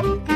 Thank you.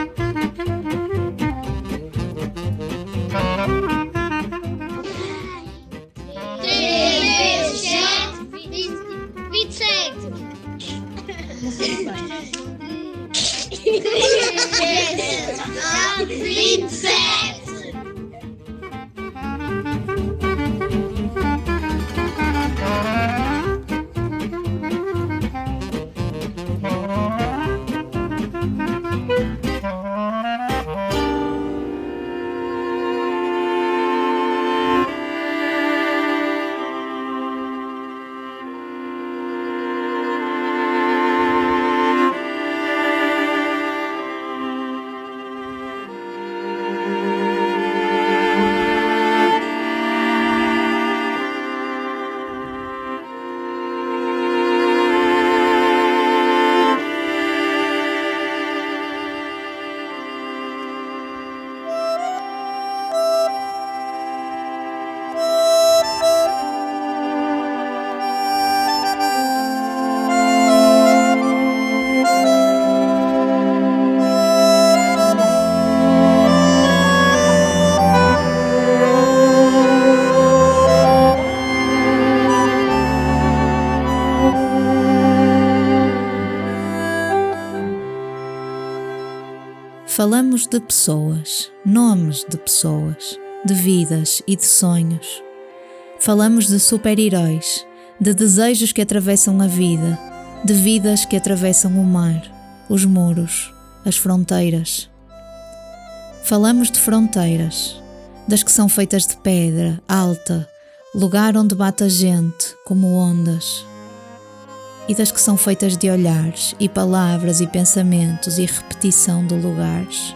Falamos de pessoas, nomes de pessoas, de vidas e de sonhos. Falamos de super-heróis, de desejos que atravessam a vida, de vidas que atravessam o mar, os muros, as fronteiras. Falamos de fronteiras, das que são feitas de pedra, alta, lugar onde bate a gente, como ondas e das que são feitas de olhares e palavras e pensamentos e repetição de lugares.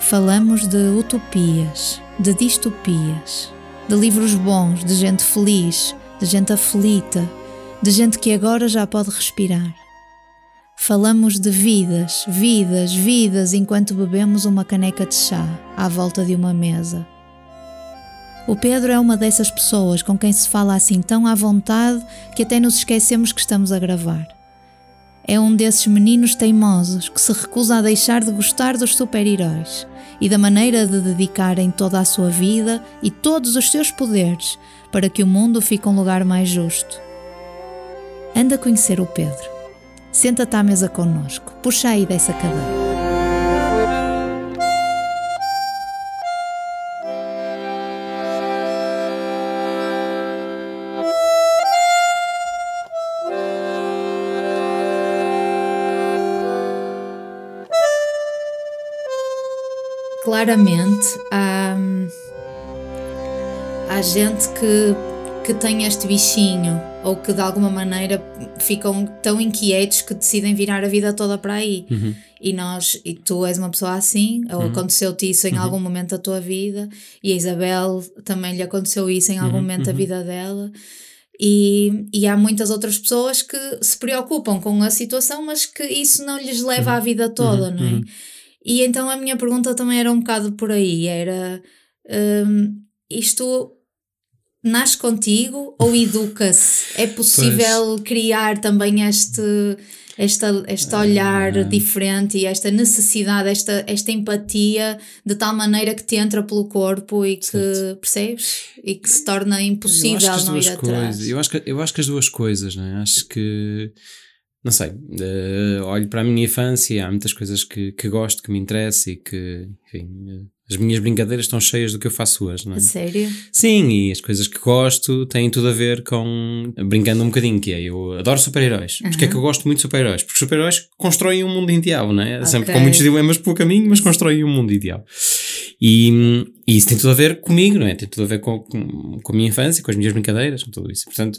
Falamos de utopias, de distopias, de livros bons, de gente feliz, de gente aflita, de gente que agora já pode respirar. Falamos de vidas, vidas, vidas enquanto bebemos uma caneca de chá à volta de uma mesa. O Pedro é uma dessas pessoas com quem se fala assim tão à vontade que até nos esquecemos que estamos a gravar. É um desses meninos teimosos que se recusa a deixar de gostar dos super-heróis e da maneira de dedicarem toda a sua vida e todos os seus poderes para que o mundo fique um lugar mais justo. Anda a conhecer o Pedro. Senta-te à mesa connosco. Puxa aí dessa cadeira. Claramente há, há gente que, que tem este bichinho ou que de alguma maneira ficam tão inquietos que decidem virar a vida toda para aí. E nós, e tu és uma pessoa assim, ou aconteceu-te isso em algum momento da tua vida, e a Isabel também lhe aconteceu isso em algum momento da vida dela. E, e há muitas outras pessoas que se preocupam com a situação, mas que isso não lhes leva a vida toda, não é? E então a minha pergunta também era um bocado por aí: era hum, isto nasce contigo ou educa-se? É possível criar também este, esta, este olhar diferente e esta necessidade, esta, esta empatia de tal maneira que te entra pelo corpo e que percebes? E que se torna impossível eu acho que as não duas ir atrás. coisas, eu acho que eu acho que as duas coisas, não é? Acho que não sei, eh, olho para a minha infância, há muitas coisas que, que gosto, que me interessam e que, enfim, eh, as minhas brincadeiras estão cheias do que eu faço hoje, não é? A sério? Sim, e as coisas que gosto têm tudo a ver com. brincando um bocadinho, que é eu adoro super-heróis. Porquê é que eu gosto muito de super-heróis? Porque super-heróis constroem um mundo ideal, não é? Sempre Ok. com muitos dilemas pelo caminho, mas constroem um mundo ideal. E, e isso tem tudo a ver comigo, não é? Tem tudo a ver com, com, com a minha infância, com as minhas brincadeiras, com tudo isso. Portanto,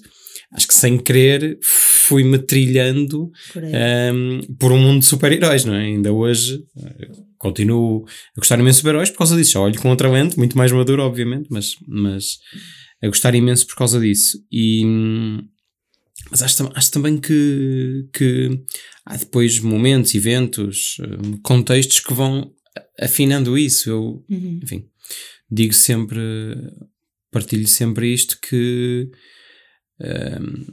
acho que sem querer fui-me trilhando Por um, por um mundo de super-heróis, não é? Ainda hoje eh, continuo a gostar imenso de super-heróis por causa disso. Já olho com outra lente, muito mais maduro, obviamente, mas, mas a gostar imenso por causa disso. E, mas acho, acho também que, que há depois momentos, eventos, hum, contextos que vão afinando isso. Eu, Uhum. enfim, digo sempre, partilho sempre isto que hum,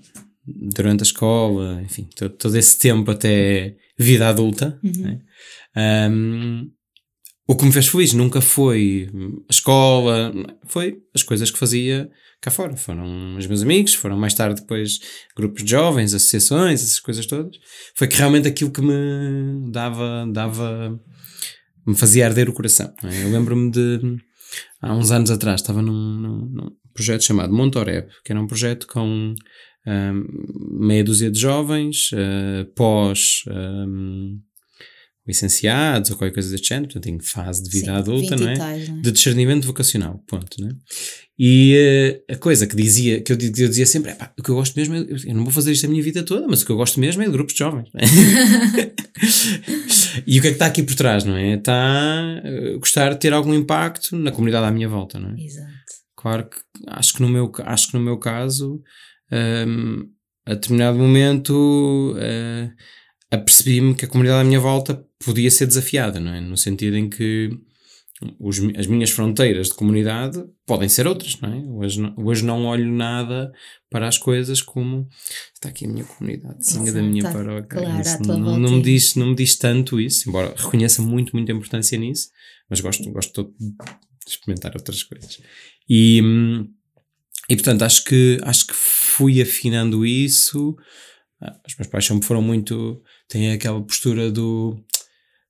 durante a escola, enfim, to- todo, esse tempo até, vida adulta. Né? Um, o que me fez feliz nunca foi a escola, foi as coisas que fazia cá fora. Foram os meus amigos, foram mais tarde depois grupos de jovens, associações, essas coisas todas. Foi que realmente aquilo que me dava, dava, me fazia arder o coração. É? Eu lembro-me de, há uns anos atrás, estava num, num, num projeto chamado Montoreb, que era um projeto com um, meia dúzia de jovens, uh, pós um, licenciados ou qualquer coisa deste género, portanto em fase de vida Sim, adulta, não é? Tais, não é? De discernimento vocacional, ponto, não é? E uh, a coisa que dizia, que eu, eu dizia sempre é pá, o que eu gosto mesmo é, eu não vou fazer isto a minha vida toda, mas o que eu gosto mesmo é de grupos de jovens. E o que é que está aqui por trás, não é? Está uh, gostar de ter algum impacto na comunidade à minha volta, não é? Exato. Claro que acho que no meu, acho que no meu caso, um, a determinado momento, uh, apercebi-me que a comunidade à minha volta podia ser desafiada, não é? No sentido em que os, as minhas fronteiras de comunidade podem ser outras, não é? Hoje não, hoje não olho nada para as coisas como está aqui a minha comunidade, singa da minha paróquia. Claro, isso, não, não, me diz, não me diz tanto isso, embora reconheça muito, muita importância nisso, mas gosto, gosto de experimentar outras coisas. E, e portanto, acho que, acho que fui afinando isso. Ah, os meus pais sempre foram muito. têm aquela postura do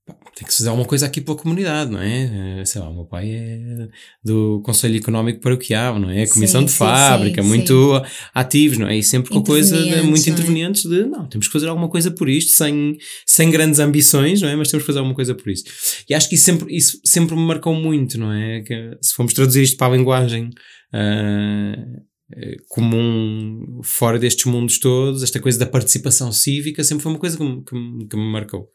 tem que se fazer alguma coisa aqui pela comunidade, não é? Eh, sei lá, o meu pai é do Conselho Económico Paroquial, não é? A Comissão sim, de sim, Fábrica, sim, muito ativos, não é? E sempre com coisa de, muito intervenientes de, não, temos que fazer alguma coisa por isto, sem, sem grandes ambições, não é? Mas temos que fazer alguma coisa por isso. E acho que isso sempre, isso sempre me marcou muito, não é? Que se formos traduzir isto para a linguagem uh, comum fora destes mundos todos, esta coisa da participação cívica sempre foi uma coisa que me, que que me marcou.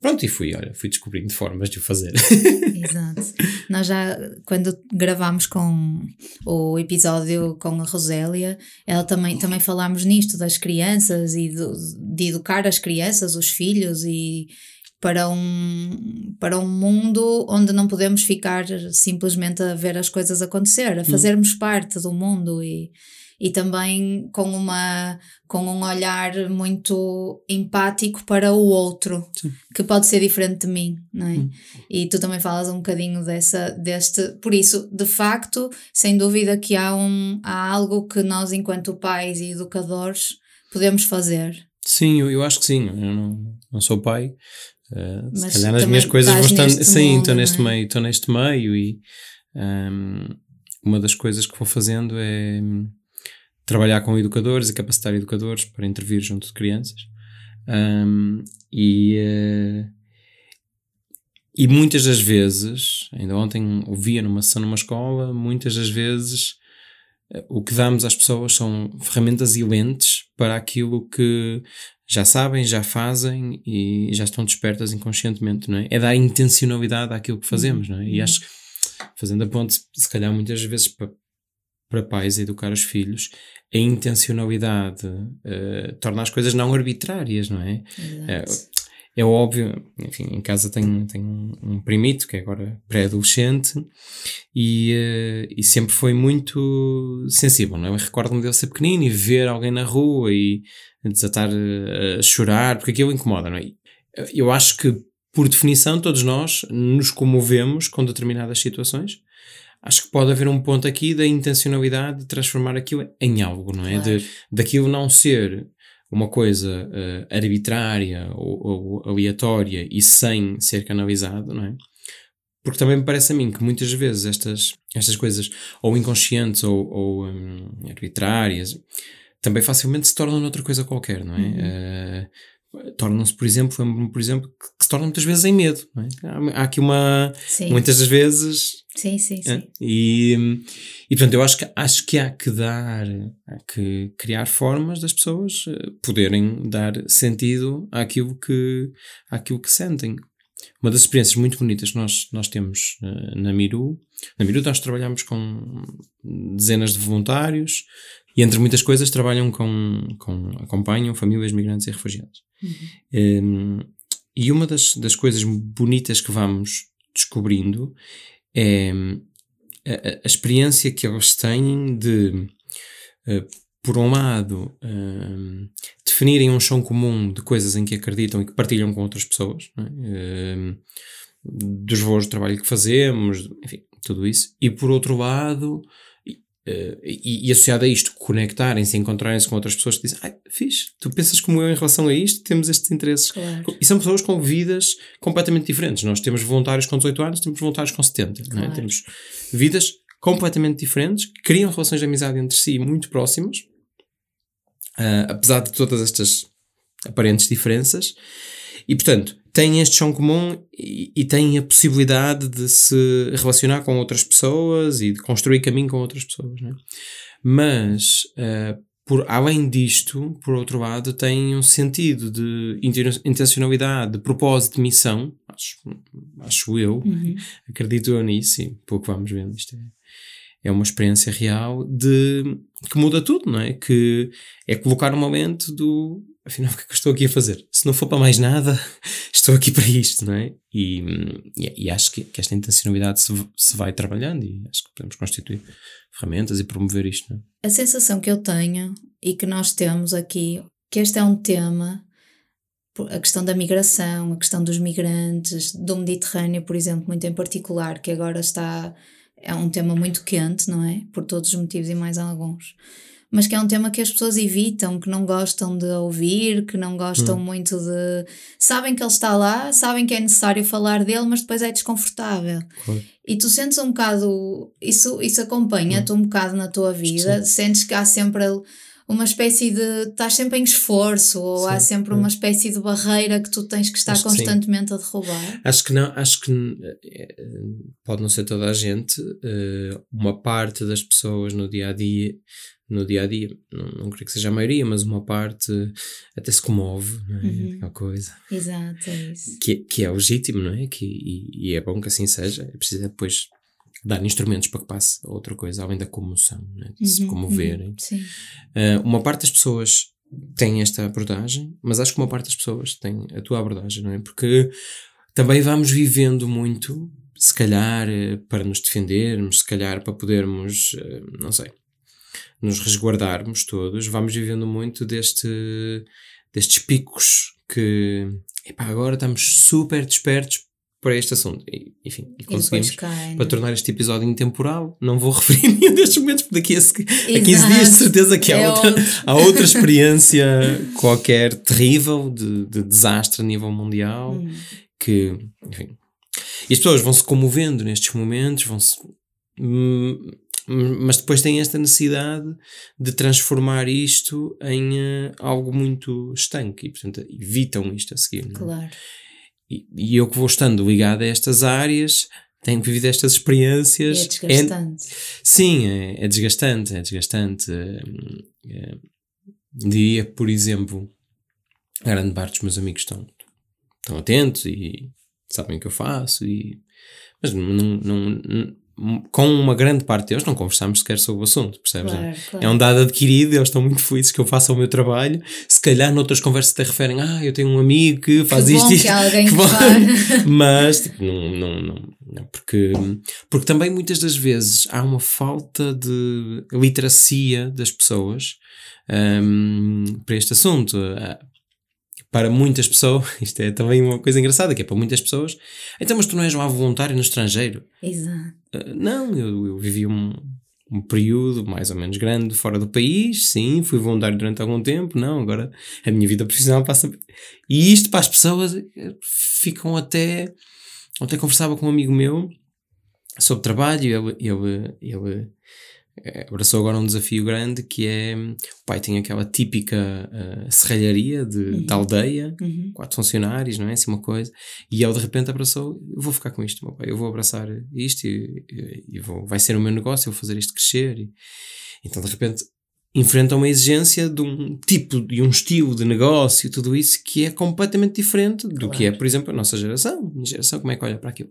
Pronto, e fui, olha, fui descobrindo formas de o fazer. Exato. Nós já, quando gravámos com o episódio com a Rosélia, ela também, também falámos nisto, das crianças e do, de educar as crianças, os filhos e para um, para um mundo onde não podemos ficar simplesmente a ver as coisas acontecer, a hum. fazermos hum. parte do mundo e e também com, uma, com um olhar muito empático para o outro, Sim. que pode ser diferente de mim, não é? Hum. E tu também falas um bocadinho dessa, deste. Por isso, de facto, sem dúvida que há, um, há algo que nós, enquanto pais e educadores, podemos fazer. Sim, eu, eu acho que sim. Eu não, não sou pai. Uh, se calhar nas minhas coisas vou estar. Sim, estou neste é? meio, estou neste meio e um, uma das coisas que vou fazendo é trabalhar com educadores e capacitar educadores para intervir junto de crianças. Um, e, uh, e muitas das vezes, ainda ontem ouvia numa sessão numa escola, muitas das vezes uh, o que damos às pessoas são ferramentas e lentes para aquilo que já sabem, já fazem e já estão despertas inconscientemente, não é? É dar intencionalidade àquilo que fazemos, não é? E uhum. acho, fazendo a ponte, se calhar muitas vezes para, para pais educar os filhos, a intencionalidade uh, torna as coisas não arbitrárias, não é? É, é óbvio, enfim, em casa tenho, tenho um primito que é agora pré-adolescente e, uh, e sempre foi muito sensível, não é? Recordo-me dele ser pequenino e ver alguém na rua e desatar a chorar, porque aquilo incomoda, não é? Eu acho que, por definição, todos nós nos comovemos com determinadas situações acho que pode haver um ponto aqui da intencionalidade de transformar aquilo em algo, não é? Claro. De, daquilo não ser uma coisa uh, arbitrária ou, ou, aleatória e sem ser canalizado, não é? Porque também me parece a mim que muitas vezes estas, estas coisas, ou inconscientes ou, ou um, arbitrárias, também facilmente se tornam outra coisa qualquer, não é? Uhum. Uh, tornam-se, por exemplo, lembro-me, por exemplo, que, que, se tornam muitas vezes em medo. É? Há, aqui uma. Sim. Muitas das vezes. Sim, sim, é? sim. E, e portanto, eu acho que, acho que há que dar, há que criar formas das pessoas eh, poderem dar sentido àquilo que, àquilo que sentem. Uma das experiências muito bonitas que nós, nós temos uh, na Miru, na Miru nós trabalhamos com dezenas de voluntários e entre muitas coisas trabalham com, com acompanham famílias migrantes e refugiados. Uhum. Um, e uma das, das coisas bonitas que vamos descobrindo é a, a experiência que eles têm de uh, por um lado, um, definirem um chão comum de coisas em que acreditam e que partilham com outras pessoas, é? um, dos voos de trabalho que fazemos, enfim, tudo isso. E por outro lado, Uh, e, e, associado a isto, conectarem-se, encontrarem-se com outras pessoas que dizem, ai, fixe, tu pensas como eu em relação a isto, temos estes interesses. Claro. E são pessoas com vidas completamente diferentes. Nós temos voluntários com 18 anos, temos voluntários com 70. Claro. É? Temos vidas completamente diferentes, que criam relações de amizade entre si muito próximas, uh, apesar de todas estas aparentes diferenças. E, portanto, têm este chão comum e, e têm a possibilidade de se relacionar com outras pessoas e de construir caminho com outras pessoas. Né? Mas, uh, por, além disto, por outro lado, têm um sentido de intencionalidade, de propósito, de missão, acho, acho eu, uhum. acredito eu nisso, e pouco vamos vendo isto. É, é uma experiência real de que muda tudo, não é? Que é colocar no momento do afinal, o que é que eu estou aqui a fazer? Se não for para mais nada, estou aqui para isto, não é? E, e, e acho que, que, esta intencionalidade se, se vai trabalhando e acho que podemos constituir ferramentas e promover isto, é? A sensação que eu tenho e que nós temos aqui, que este é um tema, a questão da migração, a questão dos migrantes, do Mediterrâneo, por exemplo, muito em particular, que agora está. É um tema muito quente, não é? Por todos os motivos e mais alguns mas que é um tema que as pessoas evitam, que não gostam de ouvir, que não gostam hum. muito de. Sabem que ele está lá, sabem que é necessário falar dele, mas depois é desconfortável. E tu sentes um bocado. Isso, isso acompanha-te hum. um bocado na tua vida, sentes que há sempre uma espécie de. estás sempre em esforço, ou sim, há sempre uma espécie de barreira que tu tens que estar acho constantemente que a derrubar? Acho que não, acho que eh, pode não ser toda a gente, eh, uma parte das pessoas no dia a dia no dia a dia. Não, não creio que seja a maioria, mas uma parte até se comove, não é? Uhum. Aquela coisa. Exato, é isso. Que, que é legítimo, não é? Que, e, e é bom que assim seja. É preciso depois dar instrumentos para que passe a outra coisa, além da comoção, é? de se uhum, comoverem. Uhum, sim. Uh, uma parte das pessoas tem esta abordagem, mas acho que uma parte das pessoas tem a tua abordagem, não é? Porque também vamos vivendo muito, se calhar eh, para nos defendermos, se calhar para podermos, eh, não sei, nos resguardarmos todos, vamos vivendo muito deste, destes picos que epá, agora estamos super despertos para este assunto. E, enfim, e conseguimos cai, para tornar este episódio intemporal. Não vou referir nenhum destes momentos, porque daqui a, a 15 dias de certeza que há, é outra, há outra experiência qualquer terrível de, de desastre a nível mundial hum. que, enfim. E as pessoas vão se comovendo nestes momentos, vão se hum, mas depois têm esta necessidade de transformar isto em uh, algo muito estanque e, portanto, evitam isto a seguir. É? Claro. E, e, eu que vou estando ligado a estas áreas, tenho vivido estas experiências. E é desgastante. É, sim, é, é, desgastante, é desgastante. É, é, diria, por exemplo, a grande parte dos meus amigos estão, estão atentos e sabem o que eu faço, e, mas não, não, não com uma grande parte deles não conversamos sequer sobre o assunto, percebes? Claro, claro. É um dado adquirido, eles estão muito felizes que eu faça o meu trabalho. Se calhar noutras conversas até referem, ah, eu tenho um amigo que faz que isto bom isto. Que alguém que faz. Mas, tipo, não, não, não, porque, porque também muitas das vezes há uma falta de literacia das pessoas um, para este assunto para muitas pessoas, isto é também uma coisa engraçada, que é para muitas pessoas, então, mas tu não és lá voluntário no estrangeiro? Exato. Uh, não, eu, eu vivi um, um período mais ou menos grande fora do país, sim, fui voluntário durante algum tempo, não, agora a minha vida profissional passa. E isto para as pessoas eh, ficam até. Ontem conversava com um amigo meu sobre trabalho, ele, ele, ele abraçou agora um desafio grande que é o pai tem aquela típica uh, serralharia de, uhum. de aldeia, uhum. quatro funcionários, não é? Assim uma coisa, e ele de repente abraçou, eu vou ficar com isto, meu pai, eu vou abraçar isto e, e, e vou, vai ser o meu negócio, eu vou fazer isto crescer. E, então de repente enfrenta uma exigência de um tipo e um estilo de negócio e tudo isso que é completamente diferente do claro. que é, por exemplo, a nossa geração, a minha geração, como é que olha para aquilo.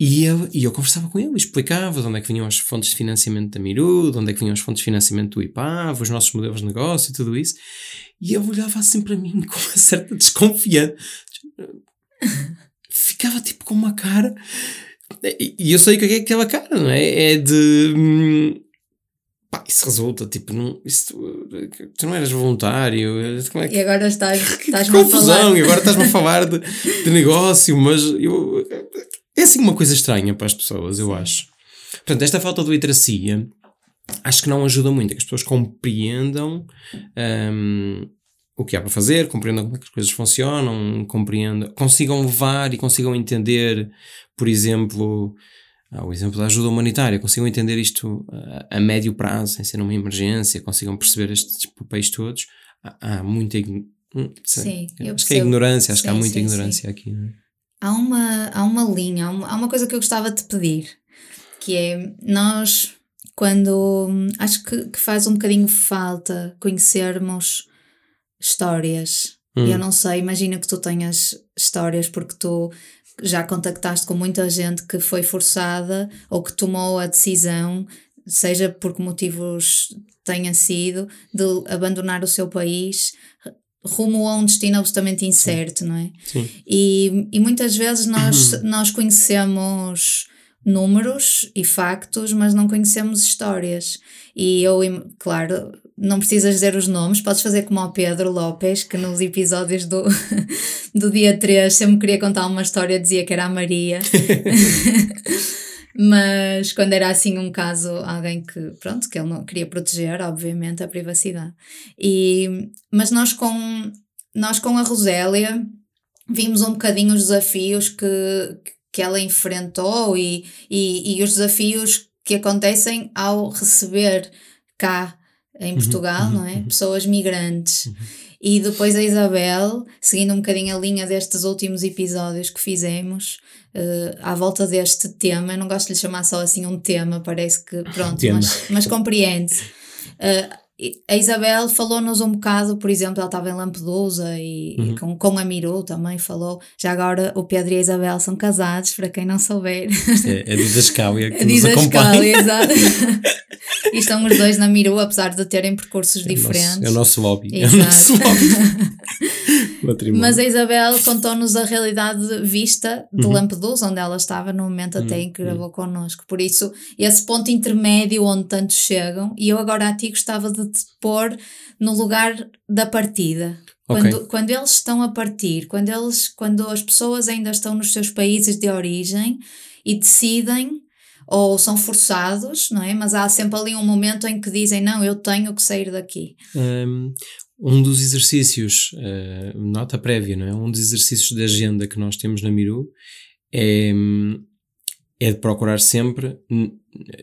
E eu, e eu conversava com ele, explicava de onde é que vinham as fontes de financiamento da Miru, de onde é que vinham as fontes de financiamento do IPAV, os nossos modelos de negócio e tudo isso. E ele olhava assim para mim com uma certa desconfiança. Ficava tipo com uma cara. E eu sei o que é aquela cara, não é? É de. Hum, pá, isso resulta, tipo, não, isso, tu não eras voluntário, como é que, E agora estás, estás confusão, e agora estás-me a falar de, de negócio, mas eu, é assim uma coisa estranha para as pessoas, eu acho. Portanto, esta falta de literacia acho que não ajuda muito, é que as pessoas compreendam hum, o que há para fazer, compreendam como é que as coisas funcionam, compreendam, consigam levar e consigam entender, por exemplo, ah, o exemplo da ajuda humanitária, consigam entender isto a, a médio prazo, sem ser uma emergência, consigam perceber estes papéis todos. Há, há muita ign- hum, sei, Sim, eu acho que é percebo. ignorância, acho que há Sim, muita sim, ignorância aqui. não é? Há uma, há uma linha, há uma, há uma coisa que eu gostava de te pedir, que é nós, quando acho que, que faz um bocadinho falta conhecermos histórias. Hum. Eu não sei, imagina que tu tenhas histórias porque tu já contactaste com muita gente que foi forçada ou que tomou a decisão, seja por que motivos tenha sido, de abandonar o seu país rumo a um destino absolutamente incerto, não é? Sim. E, e muitas vezes nós, nós conhecemos números e factos, mas não conhecemos histórias. E eu, claro, não precisas dizer os nomes, podes fazer como ao Pedro Lopes, que nos episódios do, do dia 3 sempre queria contar uma história, dizia que era a Maria. Mas quando era assim um caso, alguém que, pronto, que ele não queria proteger, obviamente, a privacidade. E, mas nós com, nós com a Rosélia vimos um bocadinho os desafios que, que ela enfrentou e, e, e os desafios que acontecem ao receber cá em Portugal, uhum, não é? uhum. Pessoas migrantes. E depois a Isabel, seguindo um bocadinho a linha destes últimos episódios que fizemos, eh, à volta deste tema, eu não gosto de lhe chamar só assim um tema, parece que pronto, Tema. mas, mas compreende-se. Eh, a Isabel falou-nos um bocado, por exemplo, ela estava em Lampedusa e, e Uhum. com, com a Miru também falou. Já agora o Pedro e a Isabel são casados, para quem não souber. Isto é a Didascália que nos a acompanha. escala, exato. e estão os dois na Miru, apesar de terem percursos É o nosso- diferentes. É o nosso lobby. É o Exato. nosso lobby. Mas a Isabel contou-nos a realidade vista de Uhum. Lampedusa, onde ela estava no momento até Uhum, em que gravou connosco. Por isso, esse ponto intermédio onde tantos chegam, e eu agora a ti gostava de te pôr no lugar da partida. Quando, quando eles estão a partir, quando, eles, quando as pessoas ainda estão nos seus países de origem e decidem, ou são forçados, não é? Mas há sempre ali um momento em que dizem: Não, eu tenho que sair daqui. Um, um dos exercícios, uh, nota prévia, não é? Um dos exercícios de agenda que nós temos na Miru é, hum, é de procurar sempre, hum,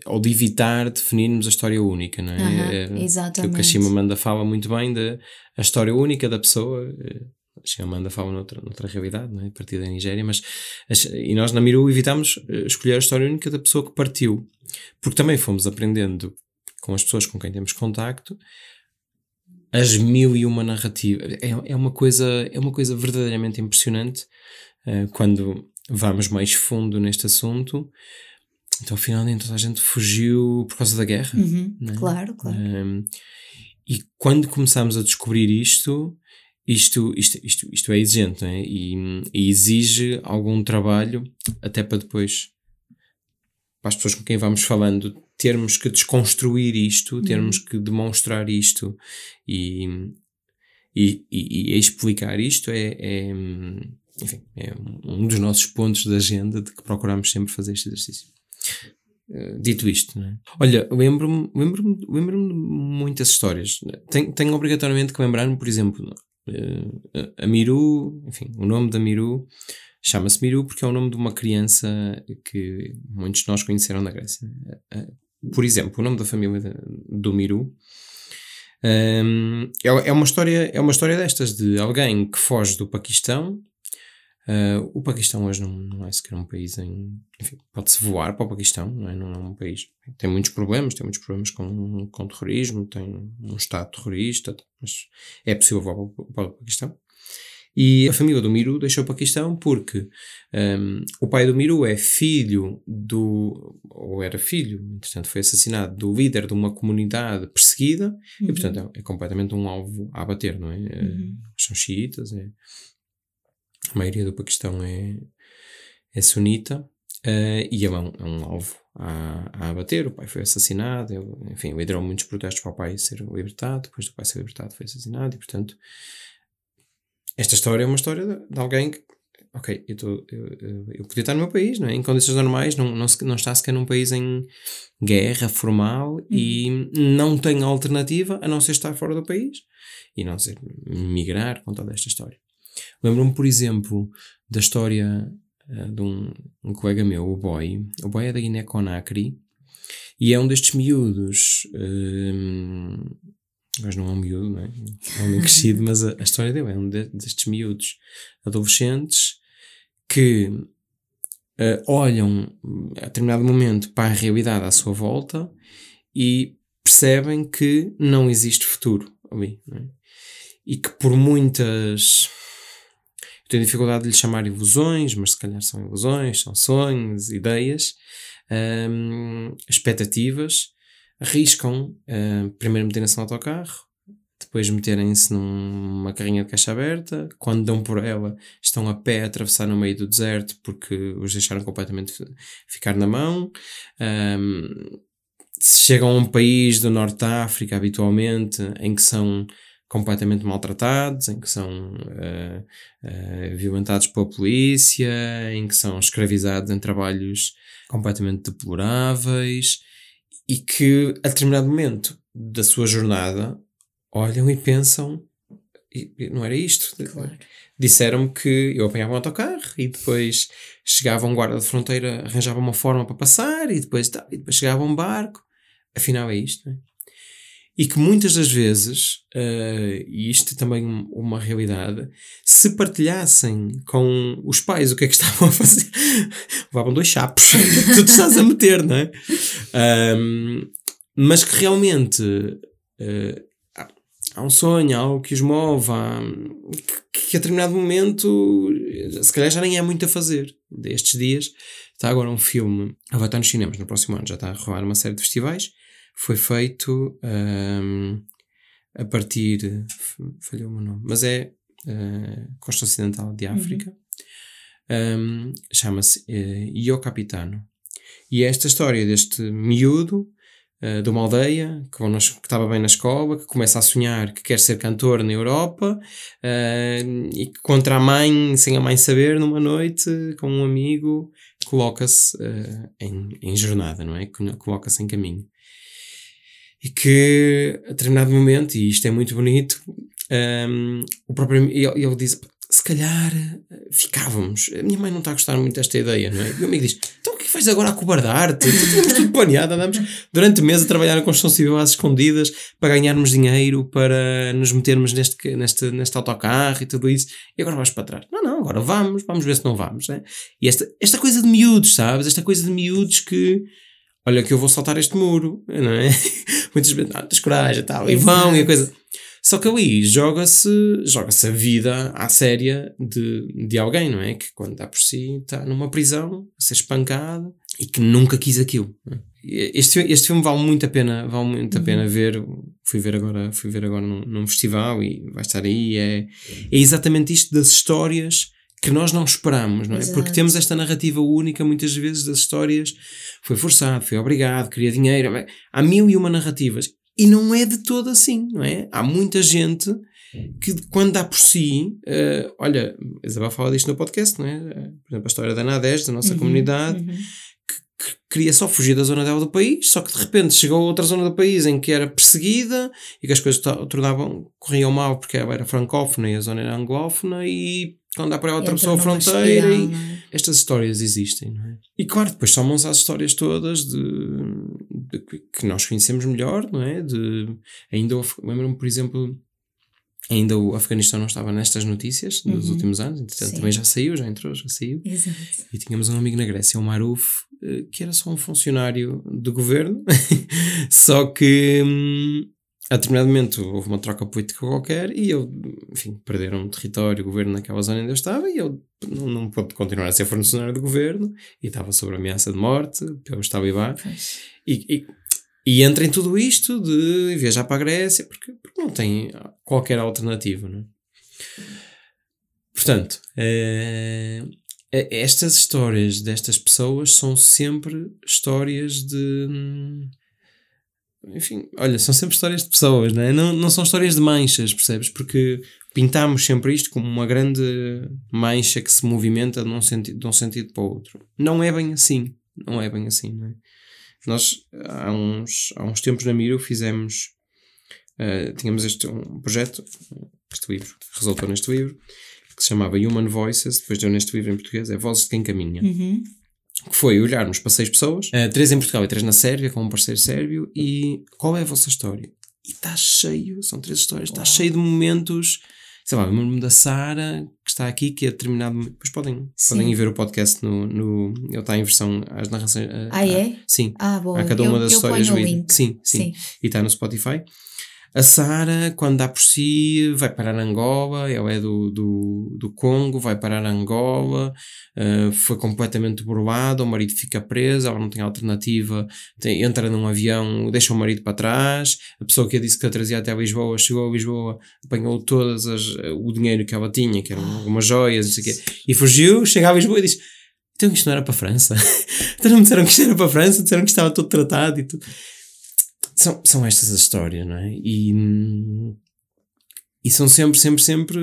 ou de evitar definirmos a história única, não é? Aham, É, que o exatamente. que a Chimamanda fala muito bem da a história única da pessoa. Eh, A Chimamanda fala noutra, noutra realidade, não é? partir da Nigéria, mas as- e nós na Miru evitamos eh, escolher a história única da pessoa que partiu, porque também fomos aprendendo com as pessoas com quem temos contacto as mil e uma narrativas. É, é, uma, coisa, é uma coisa verdadeiramente impressionante eh, quando vamos mais fundo neste assunto. Então, afinal, nem toda a gente fugiu por causa da guerra. Uhum, é? Claro, claro. Um, e quando começamos a descobrir isto, isto, isto, isto, isto é exigente não é? e, e exige algum trabalho até para depois, para as pessoas com quem vamos falando, termos que desconstruir isto, termos que demonstrar isto e, e, e, explicar isto é, é, enfim, é um dos nossos pontos de agenda de que procuramos sempre fazer este exercício. Uh, dito isto, não é? Olha, lembro-me lembro lembro de muitas histórias. Tenho, tenho obrigatoriamente que lembrar-me, por exemplo, a Miru, enfim, o nome da Miru chama-se Miru porque é o nome de uma criança que muitos de nós conheceram na Grécia. Uh, por exemplo, o nome da família do Miru é, é, uma história, é uma história destas, de alguém que foge do Paquistão Uh, o Paquistão hoje não, não, é sequer um país em. Enfim, pode-se voar para o Paquistão, não é? não é um país. Tem muitos problemas, tem muitos problemas com, com terrorismo, tem um Estado terrorista, mas é possível voar para, para o Paquistão. E a família do Miru deixou o Paquistão porque um, o pai do Miru é filho do. ou era filho, entretanto foi assassinado, do líder de uma comunidade perseguida uhum. e, portanto, é, é, completamente um alvo a abater, não é? Uhum. São xiitas, é a maioria do Paquistão é, é sunita. Uh, e é um, é um alvo a, a abater. O pai foi assassinado, ele, enfim, liderou muitos protestos para o pai ser libertado. Depois do pai ser libertado, foi assassinado. E, portanto, esta história é uma história de, de alguém que, ok, eu, tô, eu, eu, eu, podia estar no meu país, não é? em condições normais, não, não, não está sequer num país em guerra formal e não tem alternativa a não ser estar fora do país e não ser migrar com toda esta história. Lembro-me, por exemplo, da história uh, de um, um, colega meu, o Boy. O Boy é da Guiné-Conakry e é um destes miúdos. Uh, mas não é um miúdo, não é? É um crescido, mas a, a, história dele é um de, destes miúdos adolescentes que uh, olham a determinado momento para a realidade à sua volta e percebem que não existe futuro ali. É? E que por muitas eu tenho dificuldade de lhe chamar ilusões, mas se calhar são ilusões, são sonhos, ideias, um, expectativas, arriscam uh, primeiro meterem-se no autocarro, depois meterem-se numa carrinha de caixa aberta, quando dão por ela, estão a pé a atravessar no meio do deserto porque os deixaram completamente ficar na mão. Um, chegam a um país do Norte da África, habitualmente, em que são completamente maltratados, em que são uh, uh, violentados pela polícia, em que são escravizados em trabalhos completamente deploráveis e que a determinado momento da sua jornada olham e pensam não era isto. Claro. Disseram-me que eu apanhava um autocarro e depois chegava um guarda de fronteira, arranjava uma forma para passar e depois, tá, e depois chegava um barco. Afinal é isto, não é? E que muitas das vezes, uh, e isto é também uma realidade, se partilhassem com os pais o que é que estavam a fazer, levavam dois chapos, tu te estás a meter, não é? Um, mas que realmente uh, há um sonho, há algo que os move, há, que, que a determinado momento se calhar já nem é muito a fazer. Destes dias está agora um filme, vai estar nos cinemas no próximo ano, já está a rolar uma série de festivais foi feito um, a partir. Falhou o meu nome, mas é uh, Costa Ocidental de uhum. África. Uhum. Um, Chama-se uh, Io Capitano. E é esta história deste miúdo uh, de uma aldeia que, que estava bem na escola, que começa a sonhar que quer ser cantor na Europa uh, e que contra a mãe, sem a mãe saber, numa noite, com um amigo, coloca-se uh, em, em jornada, não é? Coloca-se em caminho e que a determinado momento, e isto é muito bonito, um, o próprio ele, ele diz: se calhar ficávamos. A minha mãe não está a gostar muito desta ideia, não é? E o amigo diz: então o que fazes agora a cobardar-te? Tínhamos tudo planeado, andamos durante meses a trabalhar na construção civil às escondidas para ganharmos dinheiro, para nos metermos neste, neste, neste autocarro e tudo isso, e agora vais para trás. Não, não, agora vamos, vamos ver se não vamos. É? E esta, esta coisa de miúdos, sabes? Esta coisa de miúdos que olha que eu vou saltar este muro, não é? Muitas vezes, não, tens coragem e tal, e vão e a coisa. Só que ali joga-se joga a vida à séria de, de alguém, não é? Que quando está por si está numa prisão, a ser espancado e que nunca quis aquilo. É? Este, este filme vale muito a pena, vale muito a pena uhum. ver. Fui ver agora, fui ver agora num, num festival e vai estar aí. É, é exatamente isto das histórias que nós não esperamos, não é? Exato. Porque temos esta narrativa única muitas vezes das histórias. Foi forçado, foi obrigado, queria dinheiro. Há mil e uma narrativas. E não é de todo assim, não é? Há muita gente que quando dá por si, uh, olha, a Isabel fala disto no podcast, não é? Por exemplo, a história da Nadez, da nossa uhum, comunidade, uhum. Que, que, queria só fugir da zona dela do país, só que de repente chegou a outra zona do país em que era perseguida e que as coisas tornavam, corriam mal porque ela era francófona e a zona era anglófona e quando dá para ela atravessou a fronteira e é? estas histórias existem, não é? E claro, depois somam-se as histórias todas de, de, que nós conhecemos melhor, não é? De, ainda lembro-me, por exemplo, ainda o Afeganistão não estava nestas notícias dos uhum. últimos anos, entretanto Sim. também já saiu, já entrou, já saiu. Exato. E tínhamos um amigo na Grécia, o Maruf, eh, que era só um funcionário do governo, só que hum, a determinado momento houve uma troca política qualquer e eu, enfim, perderam um território, o governo naquela zona onde eu estava e eu não, não pude continuar a ser funcionário do governo e estava sob ameaça de morte pelo Talibã. E, e, e entra em tudo isto de viajar para a Grécia porque, porque não tem qualquer alternativa, não é? Portanto, é, estas histórias destas pessoas são sempre histórias de. Enfim, olha, são sempre histórias de pessoas, não é? Não, não são histórias de manchas, percebes? Porque pintamos sempre isto como uma grande mancha que se movimenta de um sentido, de um sentido para o outro. Não é bem assim. Não é bem assim, não é? Nós, há uns, há uns tempos na Miro, fizemos. eh, tínhamos este um projeto, este livro, resultou neste livro, que se chamava Human Voices, depois deu neste livro em português, é Vozes de Quem Caminha. Uhum. Que foi olharmos para seis pessoas, eh, três em Portugal e três na Sérvia, com um parceiro sérvio, e qual é a vossa história? E está cheio, são três histórias, está cheio de momentos. Sei lá, eu lembro-me da Sara, que está aqui, que a determinado. Depois podem, Sim. podem ir ver o podcast no. no ele está em versão. As narrações. eh, Ah, é? Sim. Ah, boa. Há cada uma eu, das eu histórias ponho o link. Sim, sim, E está no Spotify. A Sara, quando dá por si, vai parar Angola, ela é do, do, do Congo, vai parar Angola, eh, foi completamente burlada, o marido fica preso, ela não tem alternativa, tem- entra num avião, deixa o marido para trás, a pessoa que a disse que a trazia até Lisboa, chegou a Lisboa, apanhou todas as, o dinheiro que ela tinha, que eram algumas joias, não sei o quê, e fugiu, chega a Lisboa e diz, então isto não era para a França? então não me disseram que isto era para a França, disseram que estava todo tratado e tudo. São, são estas as histórias, não é? E, e são sempre, sempre, sempre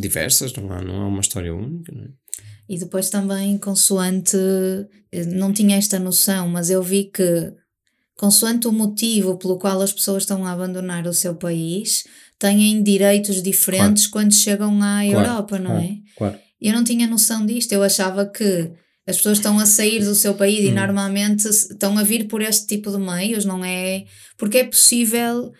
diversas, não há, não há uma história única, não é? E depois também, consoante, eh, não tinha esta noção, mas eu vi que, consoante o motivo pelo qual as pessoas estão a abandonar o seu país, têm direitos diferentes quando chegam à Claro, Europa, não claro, é? Claro. Eu não tinha noção disto, eu achava que as pessoas estão a sair do seu país e Hum. normalmente se- estão a vir por este tipo de meios, não é? Porque é possível,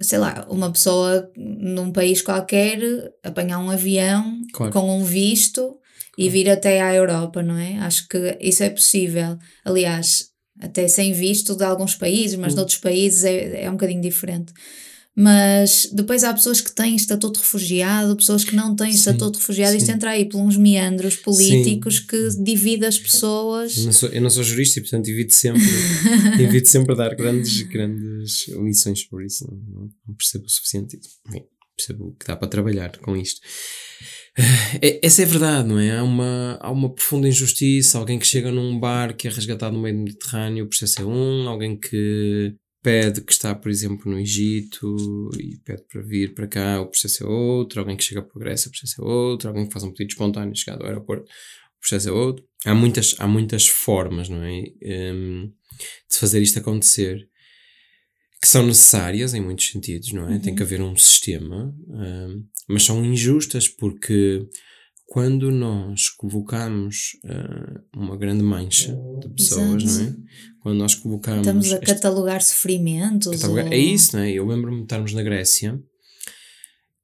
sei lá, uma pessoa num país qualquer apanhar um avião Claro. com um visto e vir até à Europa, não é? Acho que isso é possível. Aliás, até sem visto de alguns países, mas Hum. noutros países é, é um bocadinho diferente. Mas depois há pessoas que têm estatuto de refugiado, pessoas que não têm Sim, estatuto de refugiado. Isto sim. entra aí por uns meandros políticos que divide as Eu pessoas. não sou, eu não sou jurista e, portanto, evito sempre, evito sempre dar grandes, grandes lições sobre isso. Não, não- percebo o suficiente. Enfim, percebo que dá para trabalhar com isto. É- Essa é a verdade, não é? Há uma, há uma profunda injustiça. Alguém que chega num bar que é resgatado no meio do Mediterrâneo, o processo é um. Alguém que pede que está, por exemplo, no Egito e pede para vir para cá, o processo é outro. Alguém que chega para a Grécia, o processo é outro. Alguém que faz um pedido espontâneo e chega ao aeroporto, o processo é outro. Há muitas, há muitas formas, não é? Hum, de fazer isto acontecer que são necessárias em muitos sentidos, não é? Tem que haver um sistema, hum, mas são injustas porque quando nós colocamos ah, uma grande mancha de pessoas, Exato. não é? Quando nós colocamos. Estamos a este- catalogar sofrimentos. Catalogar- ou- É isso, não é? Eu lembro-me de estarmos na Grécia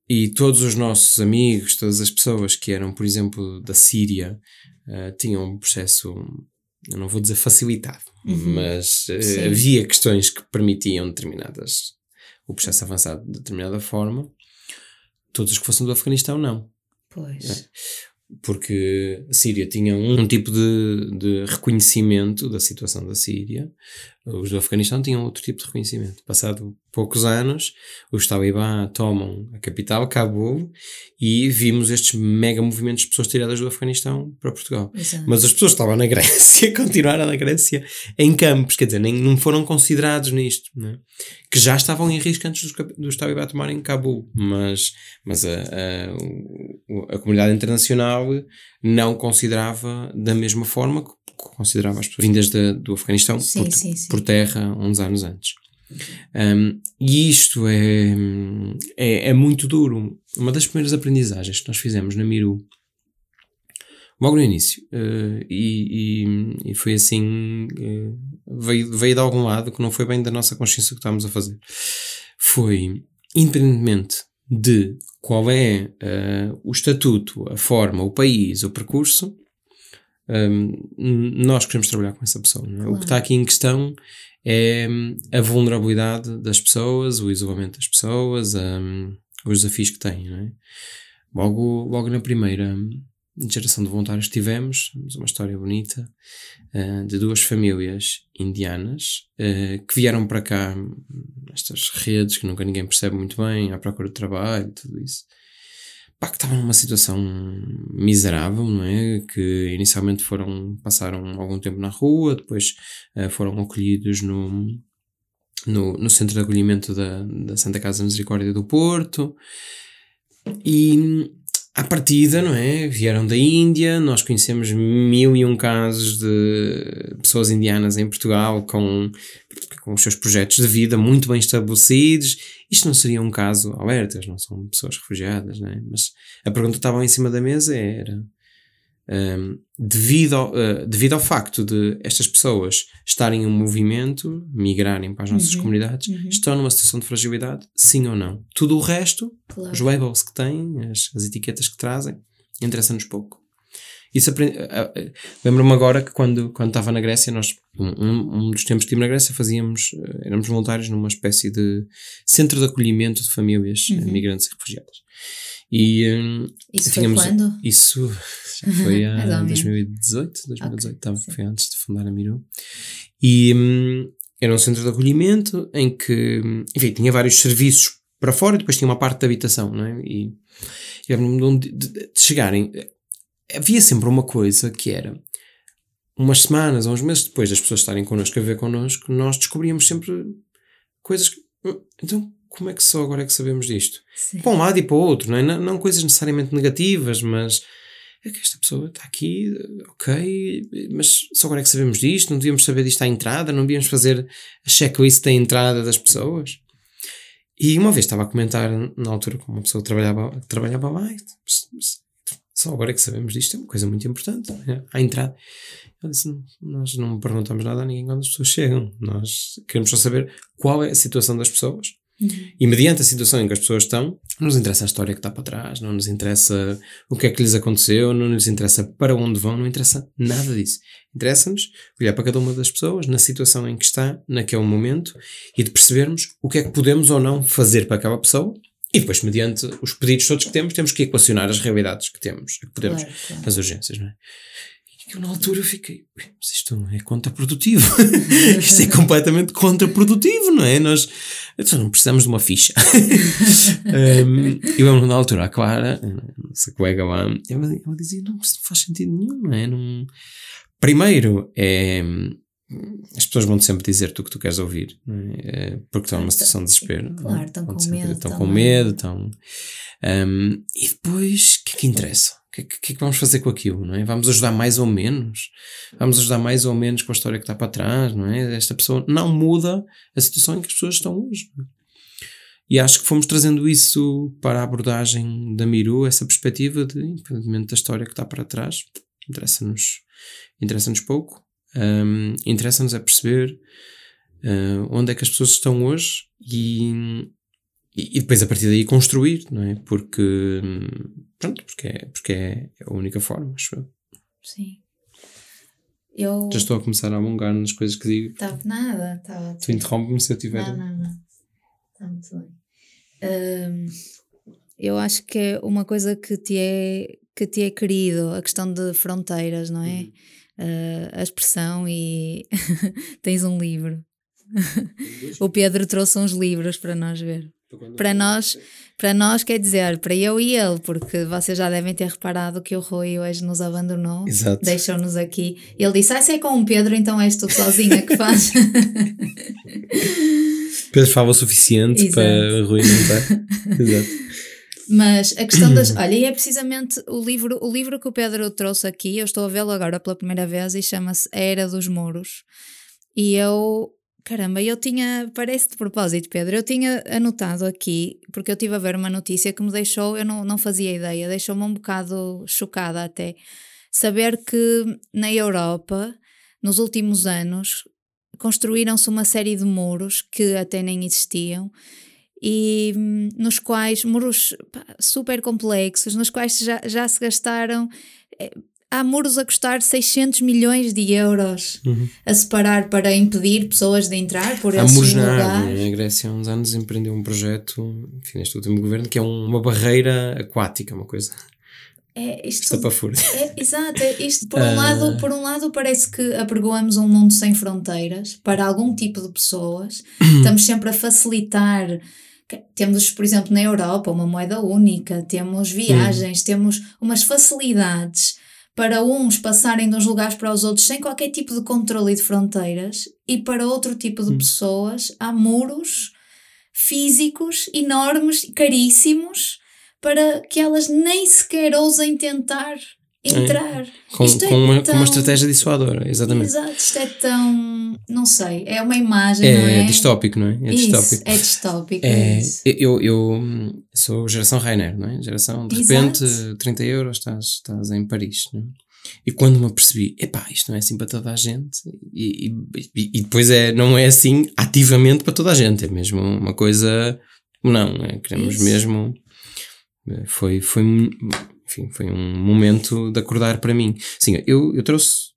e todos os nossos amigos, todas as pessoas que eram, por exemplo, da Síria, eh, tinham um processo, eu não vou dizer facilitado, Uhum. mas Sim. havia questões que permitiam determinadas, o processo avançado de determinada forma. Todos os que fossem do Afeganistão, não Pois. porque a Síria tinha um, um tipo de, de reconhecimento da situação da Síria, os do Afeganistão tinham outro tipo de reconhecimento. Passado poucos anos, os Talibã tomam a capital, Cabul, e vimos estes mega movimentos de pessoas tiradas do Afeganistão para Portugal. Exato. Mas as pessoas que estavam na Grécia continuaram na Grécia em campos, quer dizer, nem, não foram considerados nisto, né? que já estavam em risco antes dos, dos Talibã tomarem Cabul, mas, mas a, a, a comunidade internacional não considerava da mesma forma que considerava as pessoas vindas da- do Afeganistão Sim, por, sim, sim. por terra uns anos antes. Um, e isto é, é, é muito duro. Uma das primeiras aprendizagens que nós fizemos na Miru, logo no início, eh, e, e, e foi assim, eh, veio, veio de algum lado que não foi bem da nossa consciência que estávamos a fazer, foi, independentemente de qual é eh, o estatuto, a forma, o país, o percurso, um, nós queremos trabalhar com essa pessoa. é? O Claro. que está aqui em questão é hum, a vulnerabilidade das pessoas, o isolamento das pessoas, hum, os desafios que têm. É? logo, logo na primeira geração de voluntários que tivemos, temos uma história bonita uh, de duas famílias indianas uh, que vieram para cá, hum, estas redes que nunca ninguém percebe muito bem, à procura de trabalho, tudo isso. Pá, que estavam numa situação miserável, não é? Que inicialmente foram, passaram algum tempo na rua, depois uh, foram acolhidos no, no, no centro de acolhimento da, da Santa Casa Misericórdia do Porto. E à partida, não é? Vieram da Índia, nós conhecemos mil e um casos de pessoas indianas em Portugal com, com os seus projetos de vida muito bem estabelecidos. Isto não seria um caso alerta, não são pessoas refugiadas, não é? Mas a pergunta que estava em cima da mesa era um, devido, ao, uh, devido ao facto de estas pessoas estarem em um movimento, migrarem para as nossas Uhum, comunidades, uhum. estão numa situação de fragilidade, sim ou não. Tudo o resto, Claro. os labels que têm, as, as etiquetas que trazem, interessa-nos pouco. Isso aprendi- ah, ah, Lembro-me agora que quando, quando estava na Grécia, nós, um, um- dos tempos que estive na Grécia, fazíamos, eh, éramos voluntários numa espécie de centro de acolhimento de famílias eh, Uhum. migrantes e refugiadas. E hum, Isso tínhamos- foi quando? isso já foi há menos. 2018, 2018, Ok, tava, sim. foi antes de fundar a Miru. E hum, era um centro de acolhimento em que, hum, enfim, tinha vários serviços para fora e depois tinha uma parte de habitação, não é? E, e de, de- de chegarem, havia sempre uma coisa que era umas semanas ou uns meses depois das pessoas estarem connosco a ver connosco, nós descobríamos sempre coisas que, "Hum, então como é que só agora é que sabemos disto? Sim. para um lado e para o outro, não, é? não, não coisas necessariamente negativas, mas é que esta pessoa está aqui, ok, mas só agora é que sabemos disto, não devíamos saber disto à entrada, não devíamos fazer a checklist da entrada das pessoas. E uma vez estava a comentar na altura com uma pessoa que trabalhava, que trabalhava lá, mas- mas só agora é que sabemos disto, é uma coisa muito importante, é? à entrada. Eu disse, "Não, nós não perguntamos nada a ninguém quando as pessoas chegam, nós queremos só saber qual é a situação das pessoas Uhum. e mediante a situação em que as pessoas estão, não nos interessa a história que está para trás, não nos interessa o que é que lhes aconteceu, não nos interessa para onde vão, não interessa nada disso. Interessa-nos olhar para cada uma das pessoas, na situação em que está, naquele momento, e de percebermos o que é que podemos ou não fazer para aquela pessoa. E depois, mediante os pedidos todos que temos, temos que equacionar as realidades que temos, que podemos, Claro, claro. as urgências, não é? E eu, na altura, fiquei, "Ui, mas isto é contraprodutivo. isto é completamente contraprodutivo, não é? Nós então não precisamos de uma ficha. um, eu lembro na altura, a Clara, nossa colega lá, ela, ela dizia: não, isso não faz sentido nenhum, não é? Não... Primeiro, é, as pessoas vão sempre dizer-te o que tu queres ouvir, é? É, porque estão numa situação de desespero. Claro, é? estão Vão com medo Estão com medo, estão. Um, e depois, o que é que interessa? O que é que, que vamos fazer com aquilo, não é? Vamos ajudar mais ou menos? Vamos ajudar mais ou menos com a história que está para trás, não é? Esta pessoa não muda a situação em que as pessoas estão hoje. E acho que fomos trazendo isso para a abordagem da Miru, essa perspectiva de, independentemente da história que está para trás, interessa-nos interessa-nos pouco. Um, interessa-nos é perceber uh, onde é que as pessoas estão hoje e, e, depois a partir daí construir, não é? Porque, pronto, porque é, porque é a única forma, acho eu. Sim. Eu. Já estou a começar a alongar nas coisas que digo. Estava nada, estava. Tu interrompe-me se eu tiver. Não, não, não. Está muito bem. Hum, eu acho que é uma coisa que te é, que te é querido, a questão de fronteiras, não é? Uh, a expressão e tens um livro. o Pedro trouxe uns livros para nós ver. Para nós, para nós quer dizer, para eu e ele, porque vocês já devem ter reparado que o Rui hoje nos abandonou. Deixou-nos aqui. Ele disse: Ah, se é com o Pedro, então és tu sozinha que faz. Pedro fala o suficiente Exato. para Rui não estar. Exato. Mas a questão das. Olha, e é precisamente o livro, o livro que o Pedro trouxe aqui, eu estou a vê-lo agora pela primeira vez e chama-se A Era dos Muros. E eu. Caramba, eu tinha. Parece de propósito, Pedro. Eu tinha anotado aqui, porque eu estive a ver uma notícia que me deixou. Eu não, não fazia ideia, deixou-me um bocado chocada até. Saber que na Europa, nos últimos anos, construíram-se uma série de muros que até nem existiam e hum, nos quais muros pá, super complexos, nos quais já, já se gastaram. eh, há muros a custar 600 milhões de euros a separar para impedir pessoas de entrar por Há esses muros na lugares. árvore. A Grécia há uns anos empreendeu um projeto, enfim, neste último governo, que é um- uma barreira aquática, uma coisa É, isto fora. É, exato, é isto. Por um, Ah. lado, por um lado parece que apregoamos um mundo sem fronteiras para algum tipo de pessoas, estamos sempre a facilitar Temos, por exemplo, na Europa uma moeda única, temos viagens, temos umas facilidades para uns passarem de uns lugares para os outros sem qualquer tipo de controle e de fronteiras, e para outro tipo de pessoas. Há muros físicos enormes, caríssimos, para que elas nem sequer ousem tentar entrar. Com, Isto é com, uma, com tão- uma estratégia dissuadora, exatamente. Exato, isto é tão. Não sei, é uma imagem, não É, é? distópico, não é? É Isso, distópico. é distópico. É, É, isso. eu, eu sou geração Rainer, não é? Geração, de repente, Exato. 30 euros, estás, estás em Paris, não é? E quando me apercebi, epá, isto não é assim para toda a gente, e, e, e depois é, não é assim ativamente para toda a gente, é mesmo uma coisa, não, é, queremos Isso. mesmo, é, foi, foi, um- enfim, foi um momento de acordar para mim. Sim, eu, eu trouxe,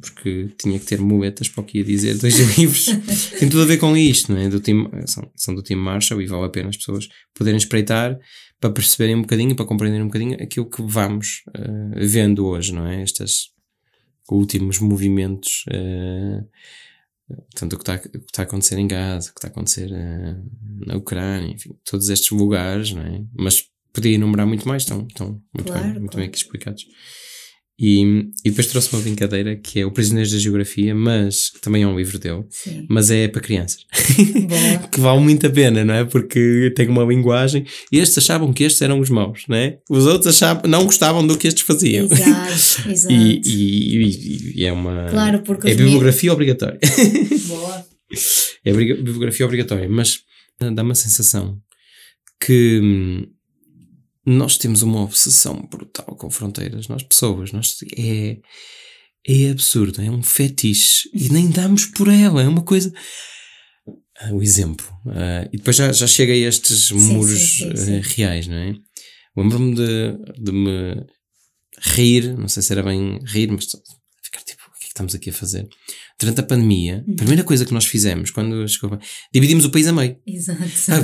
porque tinha que ter muletas para o que ia dizer, dois livros, tem tudo a ver com isto, não é? Do team, são, são do Team Marshall e vale a pena as pessoas poderem espreitar para perceberem um bocadinho, para compreenderem um bocadinho aquilo que vamos eh, vendo hoje, não é? Estes últimos movimentos, eh, tanto o que, está, está a acontecer em Gaza, o que está a acontecer eh, na Ucrânia, enfim, todos estes lugares, não é? Mas podia enumerar muito mais, estão, estão muito, Claro, bem, muito claro. bem aqui explicados. E, e depois trouxe uma brincadeira que é O Prisioneiros da Geografia, mas também é um livro dele, Sim. mas é para crianças. Que vale muito a pena, não é? Porque tem uma linguagem. Estes achavam que estes eram os maus, não é? Os outros achavam, não gostavam do que estes faziam. Exato, exato. E, e, e- é uma. Claro, porque é bibliografia obrigatória. Boa. é bibliografia obrigatória, mas dá-me a sensação que hum, nós temos uma obsessão brutal com fronteiras, nós pessoas, nós, é, é absurdo, é um fetiche e nem damos por ela, é uma coisa. Ah, o exemplo. Ah, e depois já, já chega a estes muros sim, sim, eh, reais, não é? Lembro-me de, de me rir, não sei se era bem rir, mas ficar tipo, o que é que estamos aqui a fazer? Durante a pandemia, a primeira coisa que nós fizemos, quando chegou, dividimos o país a meio. Exato. Ah,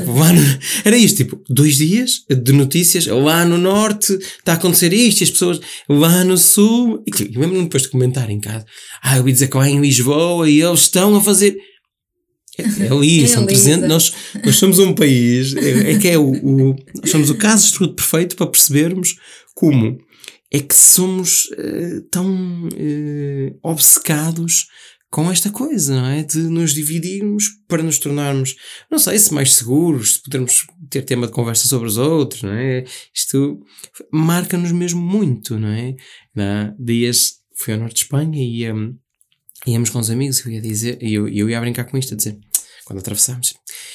era isto, tipo, dois dias de notícias, lá no norte está a acontecer isto, e as pessoas lá no sul, e tipo, lembro-me depois de comentar em casa, ah, eu ouvi dizer que lá em Lisboa e eles estão a fazer. É, é ali, É são ali, 300, exato. nós, nós somos um país, é, é que é o, o- nós somos o caso de estudo perfeito para percebermos como é que somos eh, tão eh, obcecados com esta coisa, não é? De nos dividirmos para nos tornarmos, não sei se mais seguros, se podermos ter tema de conversa sobre os outros, não é? Isto marca-nos mesmo muito, não é? Há dias fui ao norte de Espanha e hum, íamos com os amigos e ia dizer, eu, eu ia brincar com isto, a dizer, quando atravessámos,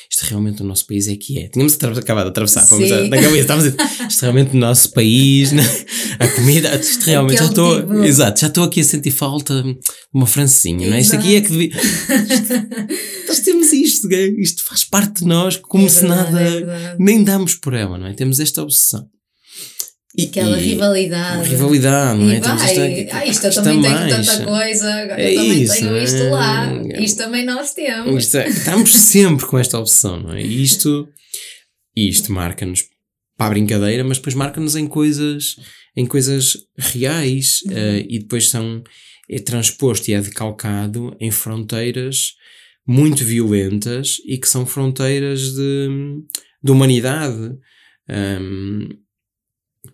isto realmente o nosso país é que é. Tínhamos acabado de atravessar, fomos a- na cabeça, estávamos a dizer, isto realmente o nosso país, né? a comida, isto realmente, já estou, tipo. exato, já estou aqui a sentir falta de uma francesinha, não é? Isto aqui é que devia, nós temos isto, isto faz parte de nós, como É se verdade, nada, é nem damos por ela, não é? Temos esta obsessão. Aquela e- rivalidade. Rivalidade, não é? E Temos vai, esta- ah, isto eu esta também tenho mancha. tanta coisa, É eu também isso, tenho isto é? lá, isto também nós temos. Isto é- estamos sempre com esta obsessão, não é? E isto, isto marca-nos para a brincadeira, mas depois marca-nos em coisas, em coisas reais eh, e depois são, é transposto e é decalcado em fronteiras muito violentas e que são fronteiras de, de humanidade. Ahm,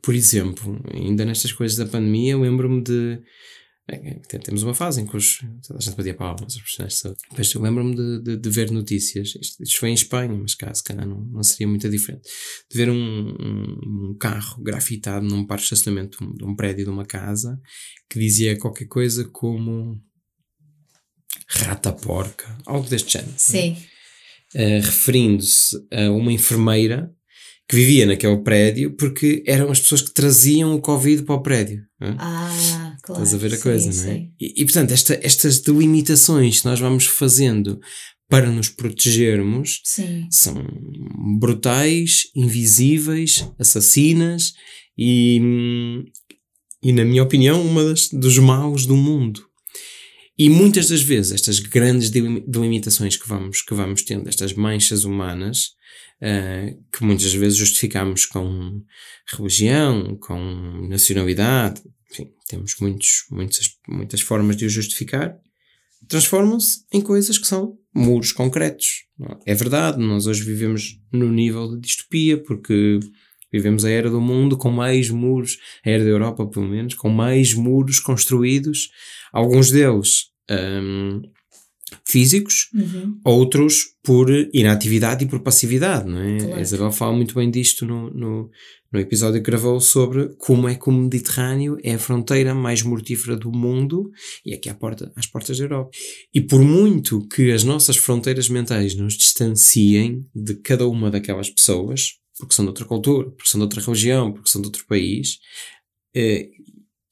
por exemplo, ainda nestas coisas da pandemia, eu lembro-me de. é, é, Temos uma fase em que os, toda a gente batia palmas, os profissionais de saúde. Depois eu lembro-me de, de, de ver notícias, isto, isto foi em Espanha, mas cá se calhar não, não seria muito diferente, de ver um, um, um carro grafitado num parque de estacionamento de um, um prédio de uma casa que dizia qualquer coisa como rata porca, algo deste género Sim, eh, referindo-se a uma enfermeira que vivia naquele prédio porque eram as pessoas que traziam o Covid para o prédio. é? ah, claro. Estás a ver a sim, coisa, não é? sim. E, e, portanto, esta- estas delimitações que nós vamos fazendo para nos protegermos Sim, são brutais, invisíveis, assassinas e, hum, e na minha opinião, uma das, dos maus do mundo. E muitas das vezes estas grandes delim- delimitações que vamos, que vamos tendo, estas manchas humanas, eh, que muitas vezes justificamos com religião, com nacionalidade, enfim, temos muitos, muitas, muitas formas de o justificar, transformam-se em coisas que são muros concretos. É verdade, nós hoje vivemos no nível de distopia, porque vivemos a era do mundo com mais muros, a era da Europa pelo menos, com mais muros construídos, alguns deles hum, físicos, Uhum. outros por inatividade e por passividade, não é? Claro. A Isabel fala muito bem disto no, no, no episódio que gravou sobre como é que o Mediterrâneo é a fronteira mais mortífera do mundo e aqui à porta, às portas da Europa. E por muito que as nossas fronteiras mentais nos distanciem de cada uma daquelas pessoas, porque são de outra cultura, porque são de outra religião, porque são de outro país, eh,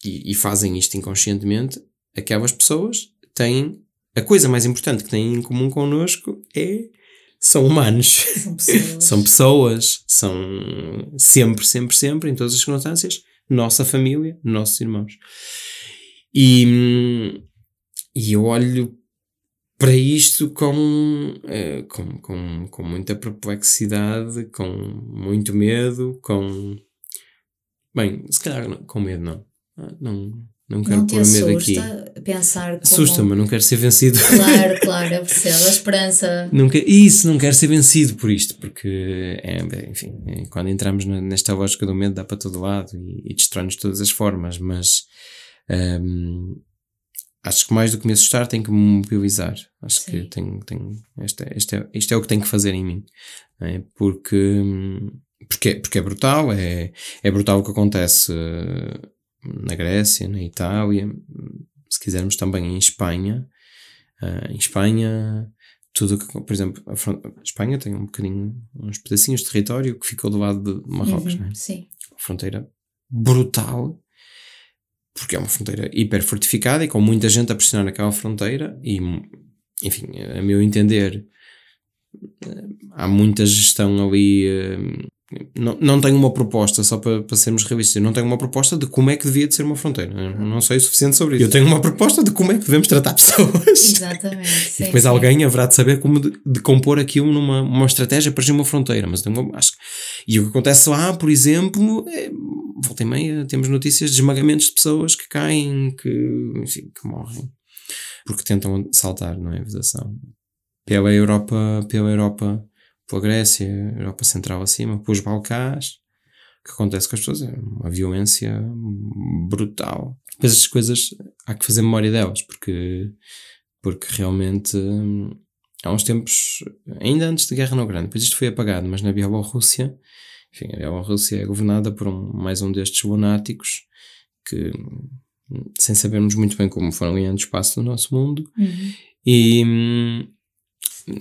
e, e fazem isto inconscientemente, aquelas pessoas têm a coisa mais importante que têm em comum connosco é são humanos. São pessoas. São pessoas, são sempre, sempre, sempre, em todas as circunstâncias, nossa família, nossos irmãos. E, hum, e eu olho para isto com, eh, com, com, com muita perplexidade, com muito medo, com. Bem, se calhar não, com medo não. Ah, Não, não quero Não pôr medo aqui. pensar como... Assusta-me, não quero ser vencido. Claro, claro, eu percebo. A esperança. Não quer, isso, não quero ser vencido por isto, porque, é, enfim, é, quando entramos nesta lógica do medo, dá para todo lado e, e destrói-nos de todas as formas, mas hum, acho que mais do que me assustar, tenho que me mobilizar. Acho que Sim. tenho, tenho, é, isto é o que tenho que fazer em mim, é? porque, porque, é- porque é brutal, é, é brutal o que acontece eh, na Grécia, na Itália, se quisermos também em Espanha. Ah, em Espanha, tudo que, por exemplo, a, a Espanha tem um bocadinho, uns pedacinhos de território que ficou do lado de Marrocos, Uhum, né? Sim. Uma fronteira brutal, porque é uma fronteira hiper fortificada e com muita gente a pressionar aquela fronteira e, enfim, a meu entender, eh, há muita gestão ali. Não, não tenho uma proposta, só para, para sermos realistas, eu não tenho uma proposta de como é que devia de ser uma fronteira. Eu não sei o suficiente sobre isso. Eu tenho uma proposta de como é que devemos tratar pessoas. Exatamente. Sim, E depois sim. alguém haverá de saber como de, de compor aquilo numa uma estratégia para gerir uma fronteira. Mas uma- acho e o que acontece lá, por exemplo, é, volta e meia, temos notícias de esmagamentos de pessoas que caem, que, enfim, que morrem, porque tentam saltar, não é? A vedação. Pela Europa, pela Europa, pela Grécia, Europa Central acima, pelos Balcãs. O que acontece com as pessoas é uma violência brutal. Mas essas coisas há que fazer memória delas, porque porque realmente hum, há uns tempos, ainda antes da guerra na Ucrânia, depois isto foi apagado, mas na Bielorrússia, enfim, a Bielorrússia é governada por um, mais um destes lunáticos que, hum, sem sabermos muito bem como foram ganhando espaço no nosso mundo, Uhum. e, hum,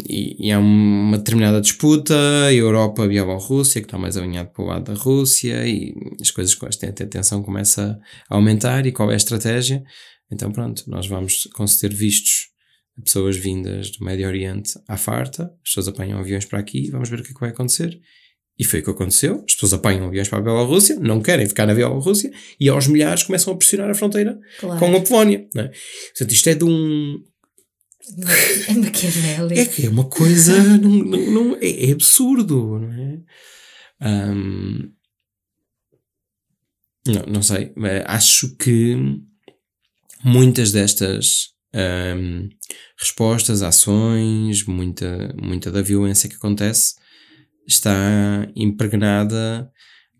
e, e há uma determinada disputa, a Europa, Bielorrússia, que está mais alinhado para o lado da Rússia, e as coisas com esta tensão começa a aumentar, e qual é a estratégia? Então pronto, nós vamos conceder vistos a pessoas vindas do Médio Oriente à farta, as pessoas apanham aviões para aqui, vamos ver o que é que vai acontecer. E foi o que aconteceu, as pessoas apanham aviões para a Bielorrússia, não querem ficar na Bielorrússia, e aos milhares começam a pressionar a fronteira Claro. com a Polónia. Não é? Portanto, isto é de um, É maquiavélico. é que é uma coisa. não, não, não- é, é absurdo, não é? Ahm, não, não sei. Acho que muitas destas ahm, respostas, ações, muita, muita da violência que acontece está impregnada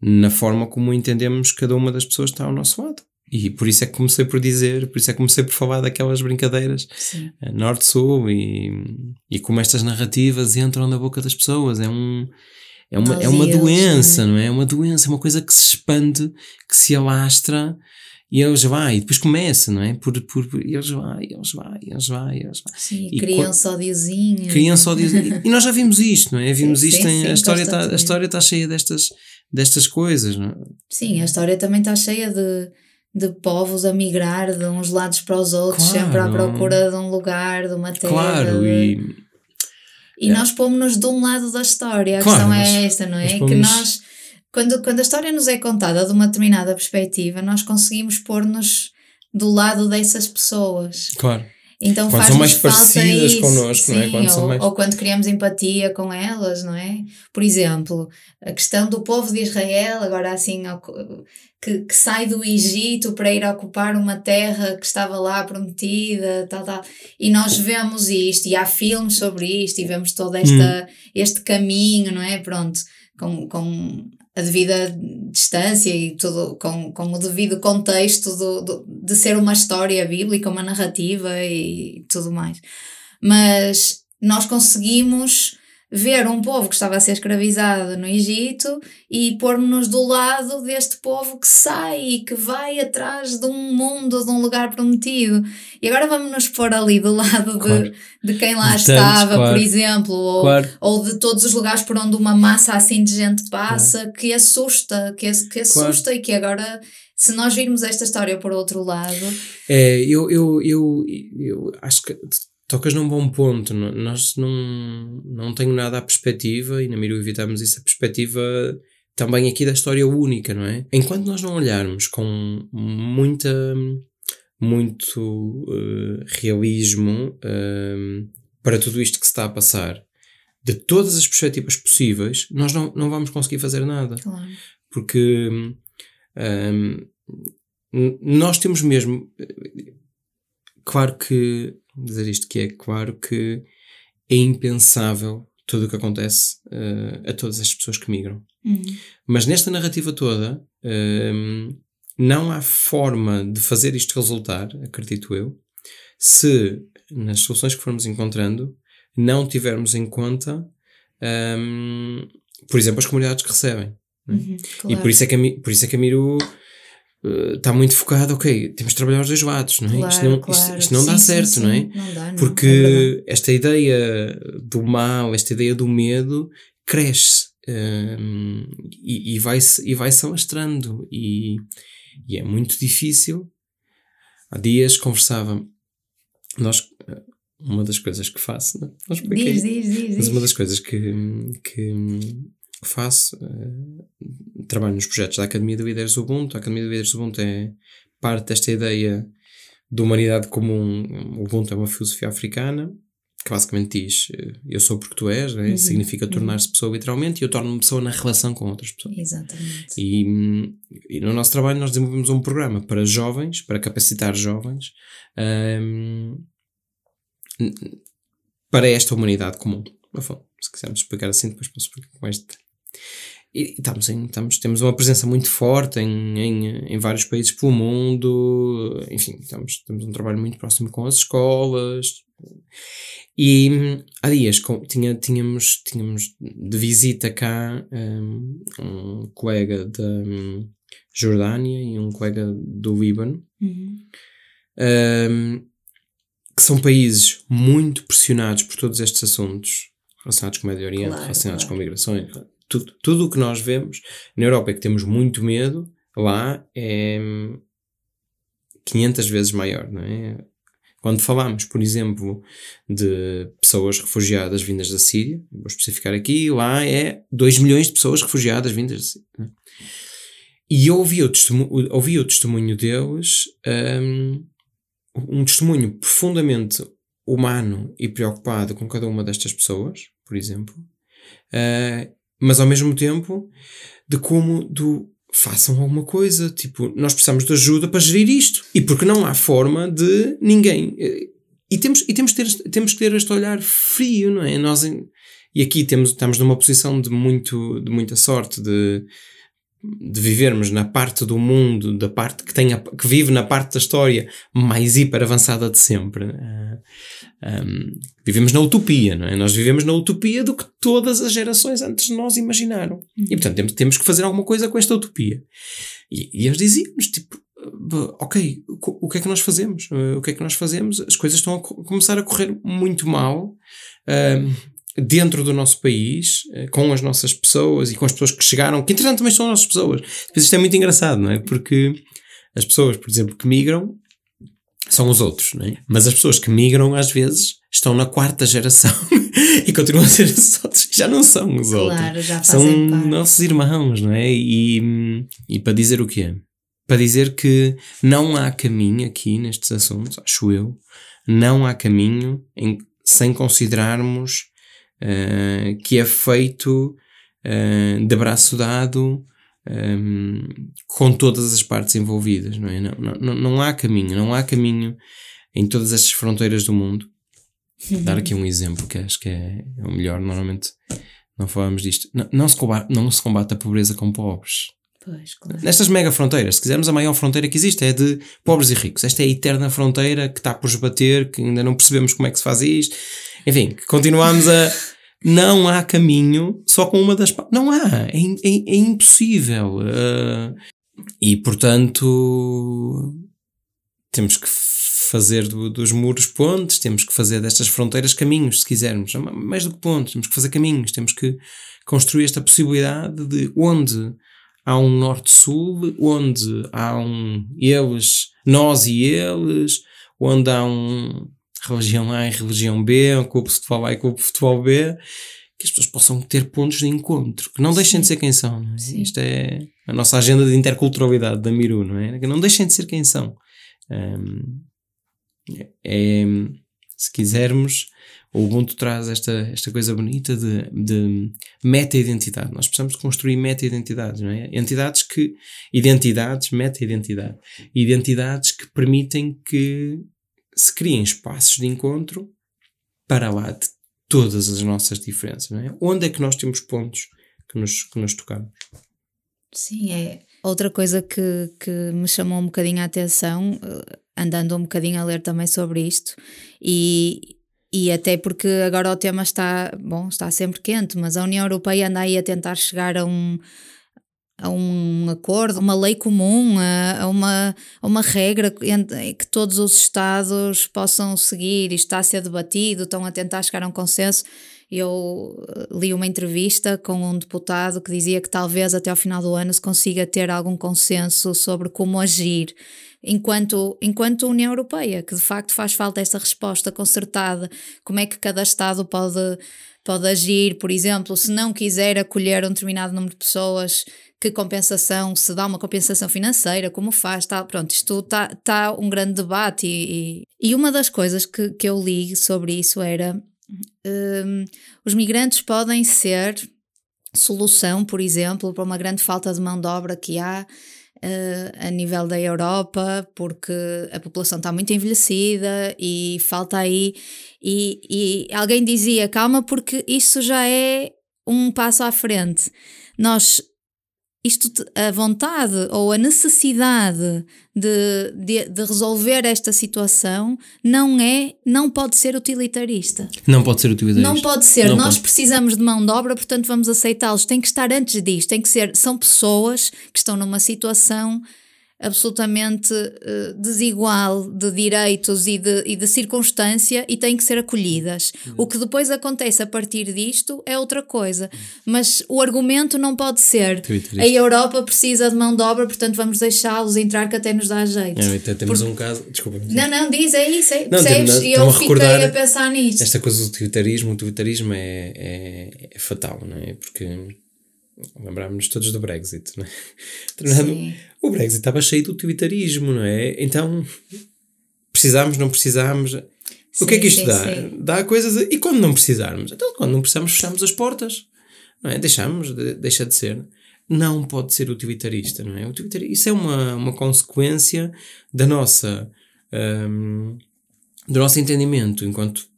na forma como entendemos cada uma das pessoas que está ao nosso lado. E por isso é que comecei por dizer, por isso é que comecei por falar daquelas brincadeiras eh, norte-sul e, e como estas narrativas entram na boca das pessoas. É um. É uma, é uma Aliás, doença, né? não é? É uma doença, é uma coisa que se expande, que se alastra e eles vai, e depois começa, não é? Por, por, por eles vai, eles vai, eles vai, eles vai. Sim, E criança odiozinho. Criam só diz, e nós já vimos isto, não é? Vimos Sim, isto sim, em, sim, a história está a história está cheia destas destas coisas, não é? Sim, a história também está cheia de, de povos a migrar de uns lados para os outros, Claro. sempre à procura de um lugar, de uma terra. Claro, de- e E nós pomos-nos de um lado da história. A Claro, questão é esta, não é? nós Que pomos- nós, quando, quando a história nos é contada de uma determinada perspectiva, nós conseguimos pôr-nos do lado dessas pessoas. claro. Então Quando são mais parecidas isso, connosco, não é? sim, Quando são ou, mais- ou quando criamos empatia com elas, não é? Por exemplo, a questão do povo de Israel, agora assim, que, que sai do Egito para ir ocupar uma terra que estava lá prometida, tal, tal. E nós vemos isto, e há filmes sobre isto, e vemos todo esta, Hum. este caminho, não é? Pronto, com, com a devida distância e tudo, com, com o devido contexto do, do- de ser uma história bíblica, uma narrativa e tudo mais. Mas nós conseguimos ver um povo que estava a ser escravizado no Egito e pôr-nos do lado deste povo que sai e que vai atrás de um mundo, de um lugar prometido. E agora vamos nos pôr ali do lado de, Claro. de quem lá De tantos, estava, claro. por exemplo, ou, Claro. ou de todos os lugares por onde uma massa assim de gente passa, que assusta, que, que assusta e que agora, se nós virmos esta história por outro lado, É, eu, eu, eu, eu acho que tocas num bom ponto. Nós não, não tenho nada à perspectiva, e na Miru evitamos isso, a perspectiva também aqui da história única, não é? Enquanto nós não olharmos com muita, muito eh, realismo eh, para tudo isto que se está a passar, de todas as perspectivas possíveis, nós não, não vamos conseguir fazer nada claro. porque hum, n- nós temos mesmo claro que dizer isto que é claro que é impensável tudo o que acontece eh, a todas as pessoas que migram Uhum. mas nesta narrativa toda hum, não há forma de fazer isto resultar acredito eu se nas soluções que formos encontrando não tivermos em conta hum, por exemplo as comunidades que recebem Uhum, e claro. por isso é que a, por isso é que a Miru eh, está muito focada, ok, temos de trabalhar os dois lados, não é? isto, não, isto- claro. isto não dá Sim, sim, certo, sim. não é? Não dá, não, é. Porque esta ideia do mal, esta ideia do medo cresce hum, e, e vai-se e vai-se alastrando e, e é muito difícil. Há dias conversava, nós, eh, uma das coisas que faço, não, não expliquei. diz, diz, diz, Mas uma das coisas que, que faço, eh, trabalho nos projetos da Academia de Líderes Ubuntu. A Academia de Líderes Ubuntu é parte desta ideia de humanidade comum. O Ubuntu é uma filosofia africana que basicamente diz: eh, Eu sou porque tu és, né? Uhum, significa tornar-se pessoa literalmente, e eu torno-me pessoa na relação com outras pessoas. Exatamente. E, e no nosso trabalho nós desenvolvemos um programa para jovens, para capacitar jovens, hum, n- para esta humanidade comum. No fundo, se quisermos explicar assim, depois posso explicar com mais detalhe. E estamos em, estamos, temos uma presença muito forte em, em, em vários países pelo mundo, enfim, estamos, temos um trabalho muito próximo com as escolas. E há dias com- tinha, tínhamos, tínhamos de visita cá hum, um, colega da hum, Jordânia e um colega do Líbano, Uhum. hum, que são países muito pressionados por todos estes assuntos relacionados com o Médio Oriente, Claro, relacionados claro. com migrações, tudo, tudo o que nós vemos na Europa é que temos muito medo, lá é hum, 500 vezes maior, não é? Quando falamos, por exemplo, de pessoas refugiadas vindas da Síria, vou especificar aqui, lá é 2 milhões de pessoas refugiadas vindas da Síria. é? E eu ouvi o testemunho, ouvi o testemunho deles, hum, um testemunho profundamente humano e preocupado com cada uma destas pessoas, por exemplo, ah, mas ao mesmo tempo de como do façam alguma coisa, tipo, nós precisamos de ajuda para gerir isto. E porque não há forma de ninguém. eh, E temos, e temos, que ter, temos que ter este olhar frio, não é? Nós, e aqui temos, estamos numa posição de, muito, de muita sorte de, de vivermos na parte do mundo, da parte que, tem a- que vive na parte da história mais hiper avançada de sempre. Ah, um, vivemos na utopia, não é? Nós vivemos na utopia do que todas as gerações antes de nós imaginaram. E portanto temos, temos que fazer alguma coisa com esta utopia. E, e eles diziam-nos, tipo, "Ah, ok, o, que é que nós fazemos? Ah, o que é que nós fazemos? As coisas estão a co- começar a correr muito mal. ahm, dentro do nosso país, eh, com as nossas pessoas e com as pessoas que chegaram, que entretanto também são as nossas pessoas. Depois isto é muito engraçado, não é? Porque as pessoas, por exemplo, que migram são os outros, não é? Mas as pessoas que migram às vezes estão na quarta geração e continuam a ser os outros, já não são os outros. Claro, já São parte. nossos irmãos, não é? E, e para dizer o quê? para dizer que não há caminho aqui nestes assuntos, acho eu, não há caminho em, sem considerarmos uh, que é feito uh, de braço dado um, com todas as partes envolvidas, não é? Não, não, não há caminho, não há caminho em todas estas fronteiras do mundo. Vou dar aqui um exemplo que acho que é, é o melhor, normalmente não falamos disto. Não, não, se combate, não se combate a pobreza com pobres. Pois, claro. Nestas mega fronteiras, se quisermos, a maior fronteira que existe é de pobres e ricos. Esta é a eterna fronteira que está por esbater, que ainda não percebemos como é que se faz isto. Enfim, continuamos a. Não há caminho só com uma das. Não há. É, é, é impossível. Uh, e, portanto, temos que fazer do, dos muros pontes, temos que fazer destas fronteiras caminhos, se quisermos. Mais do que pontes, temos que fazer caminhos, temos que construir esta possibilidade de onde há um norte-sul, onde há um eles, nós e eles, onde há um religião A e religião B, um clube de futebol A e clube de futebol B, que as pessoas possam ter pontos de encontro, que não deixem Sim. de ser quem são. É? Isto é a nossa agenda de interculturalidade da Miru, não é? Que não deixem de ser quem são. Um, é, se quisermos, o Ubuntu traz esta, esta coisa bonita de, de meta-identidade. Nós precisamos construir meta-identidades, não é? Entidades que. Identidades, meta-identidade. Identidades que permitem que se criem espaços de encontro para lá de todas as nossas diferenças, não é? Onde é que nós temos pontos que nos, que nos tocamos? Sim, é. Outra coisa que, que me chamou um bocadinho a atenção, eh, andando um bocadinho a ler também sobre isto, e, e até porque agora o tema está, bom, está sempre quente, mas a União Europeia anda aí a tentar chegar a um, a um acordo, uma lei comum, a, a uma, a uma regra que todos os Estados possam seguir, isto está a ser debatido, estão a tentar chegar a um consenso. Eu eh, li uma entrevista com um deputado que dizia que talvez até ao final do ano se consiga ter algum consenso sobre como agir. Enquanto, enquanto União Europeia, que de facto faz falta esta resposta concertada, como é que cada Estado pode, pode agir, por exemplo, se não quiser acolher um determinado número de pessoas, que compensação, se dá uma compensação financeira, como faz, tá, pronto, isto está tá um grande debate e, e, e uma das coisas que, que eu li sobre isso era um, os migrantes podem ser solução, por exemplo, para uma grande falta de mão de obra que há uh, a nível da Europa, porque a população está muito envelhecida e falta aí. E, e alguém dizia: calma, porque isso já é um passo à frente. Nós isto, a vontade ou a necessidade de, de, de, resolver esta situação não é, não pode ser utilitarista. Não pode ser utilitarista. Não pode ser. Não Nós pode. precisamos de mão de obra, portanto vamos aceitá-los. Tem que estar antes disto, tem que ser, são pessoas que estão numa situação absolutamente uh, desigual de direitos e de, e de circunstância e têm que ser acolhidas. Uhum. O que depois acontece a partir disto é outra coisa. Mas o argumento não pode ser a Europa precisa de mão de obra, portanto vamos deixá-los entrar que até nos dá jeito. É, temos um caso. Desculpa. Não, não, diz, é isso. É, não, percebes? E eu fiquei a pensar nisto. Esta coisa do utilitarismo, o utilitarismo é, é, é fatal, não é? Porque Lembrámos-nos todos do Brexit, não é? O Brexit estava cheio de utilitarismo, não é? Então, precisámos, não precisámos. Sim, o que é que isto sim, dá? Dá coisas. E quando não precisarmos? Então, quando não precisamos, fechamos as portas. Não é? Deixamos, de, deixa de ser. Não pode ser utilitarista, não é? Utilitarista, isso é uma, uma consequência da nossa. Um, do nosso entendimento enquanto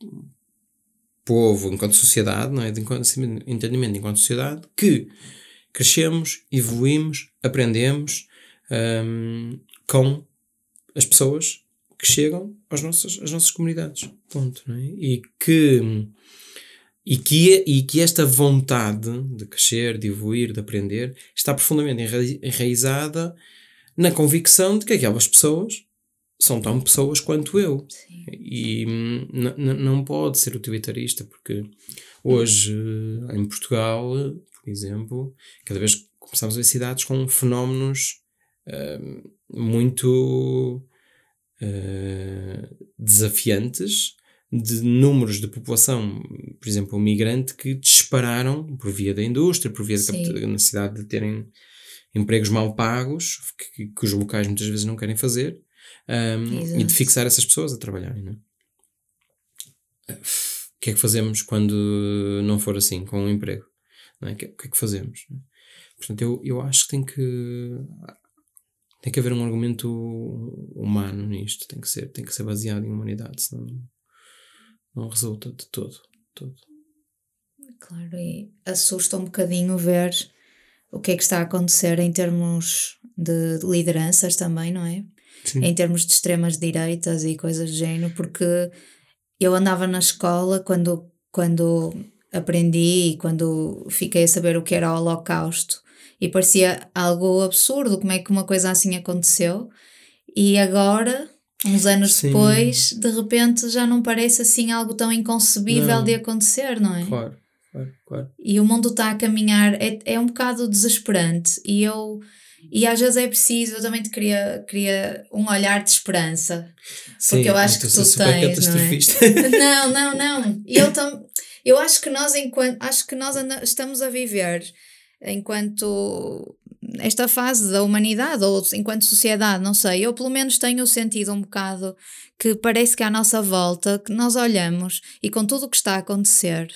povo, enquanto sociedade, não é? De enquanto, entendimento enquanto sociedade, que crescemos, evoluímos, aprendemos um, com as pessoas que chegam às nossas, às nossas comunidades. Ponto. É? E que. E que, e que esta vontade de crescer, de evoluir, de aprender, está profundamente enraizada na convicção de que aquelas pessoas são tão pessoas quanto eu. Sim. E hum, não pode ser utilitarista, porque hoje em Portugal, por exemplo, cada vez começamos a ver cidades com fenómenos uh, muito uh, desafiantes de números de população, por exemplo, migrante, que dispararam por via da indústria, por via da necessidade de terem empregos mal pagos, que, que os locais muitas vezes não querem fazer, um, e de fixar essas pessoas a trabalharem. Não é? O que é que fazemos quando não for assim, com um emprego? Não é? O que, que é que fazemos? é? Portanto, eu, eu acho que tem que tem que haver um argumento humano nisto, tem que ser, tem que ser baseado em humanidade, senão não resulta de todo. de todo. Claro, e assusta um bocadinho ver o que é que está a acontecer em termos de lideranças também, não é? Sim. Em termos de extremas direitas e coisas do género, porque eu andava na escola quando, quando aprendi e quando fiquei a saber o que era o Holocausto e parecia algo absurdo como é que uma coisa assim aconteceu e agora, uns anos Sim. depois, de repente já não parece assim algo tão inconcebível Não. de acontecer, não é? Claro, claro, claro. e o mundo está a caminhar, é, é um bocado desesperante e eu e às vezes é preciso, eu também te queria, queria um olhar de esperança porque eu acho que tu tens, não é? não, não, não. E eu, tam, eu acho que nós enquanto, acho que nós estamos a viver enquanto esta fase da humanidade ou enquanto sociedade, não sei, eu pelo menos tenho sentido um bocado que parece que à nossa volta, que nós olhamos e com tudo o que está a acontecer,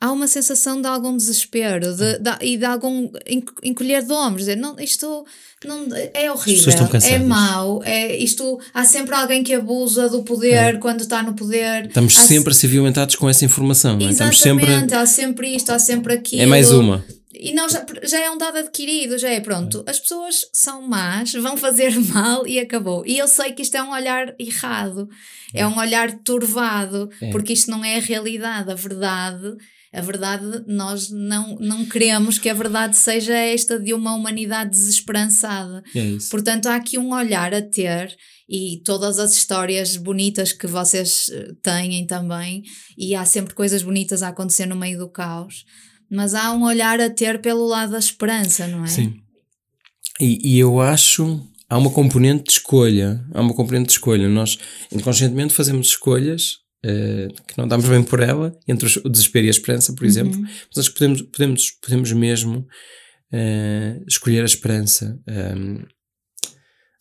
há uma sensação de algum desespero de, de- e de algum enco- encolher de ombros, dizer, não, isto não, é horrível, é mau, é, isto, há sempre alguém que abusa do poder quando está no poder. Estamos Há sempre a ser violentados com essa informação. Não é? Estamos Exatamente, sempre. há sempre isto, há sempre aquilo. É mais uma. E nós já, já é um dado adquirido, já é pronto. As pessoas são más, vão fazer mal e acabou. E eu sei que isto é um olhar errado, é um olhar turvado, É. porque isto não é a realidade, a verdade. A verdade, nós não, não queremos que a verdade seja esta de uma humanidade desesperançada. É. Portanto, há aqui um olhar a ter e todas as histórias bonitas que vocês eh, têm também, e há sempre coisas bonitas a acontecer no meio do caos, mas há um olhar a ter pelo lado da esperança, não é? Sim. E, e eu acho. Há uma componente de escolha. Há uma componente de escolha. Nós inconscientemente fazemos escolhas eh, que não damos bem por ela, entre o desespero e a esperança, por exemplo. Mas acho que podemos, podemos, podemos mesmo eh, escolher a esperança. Um,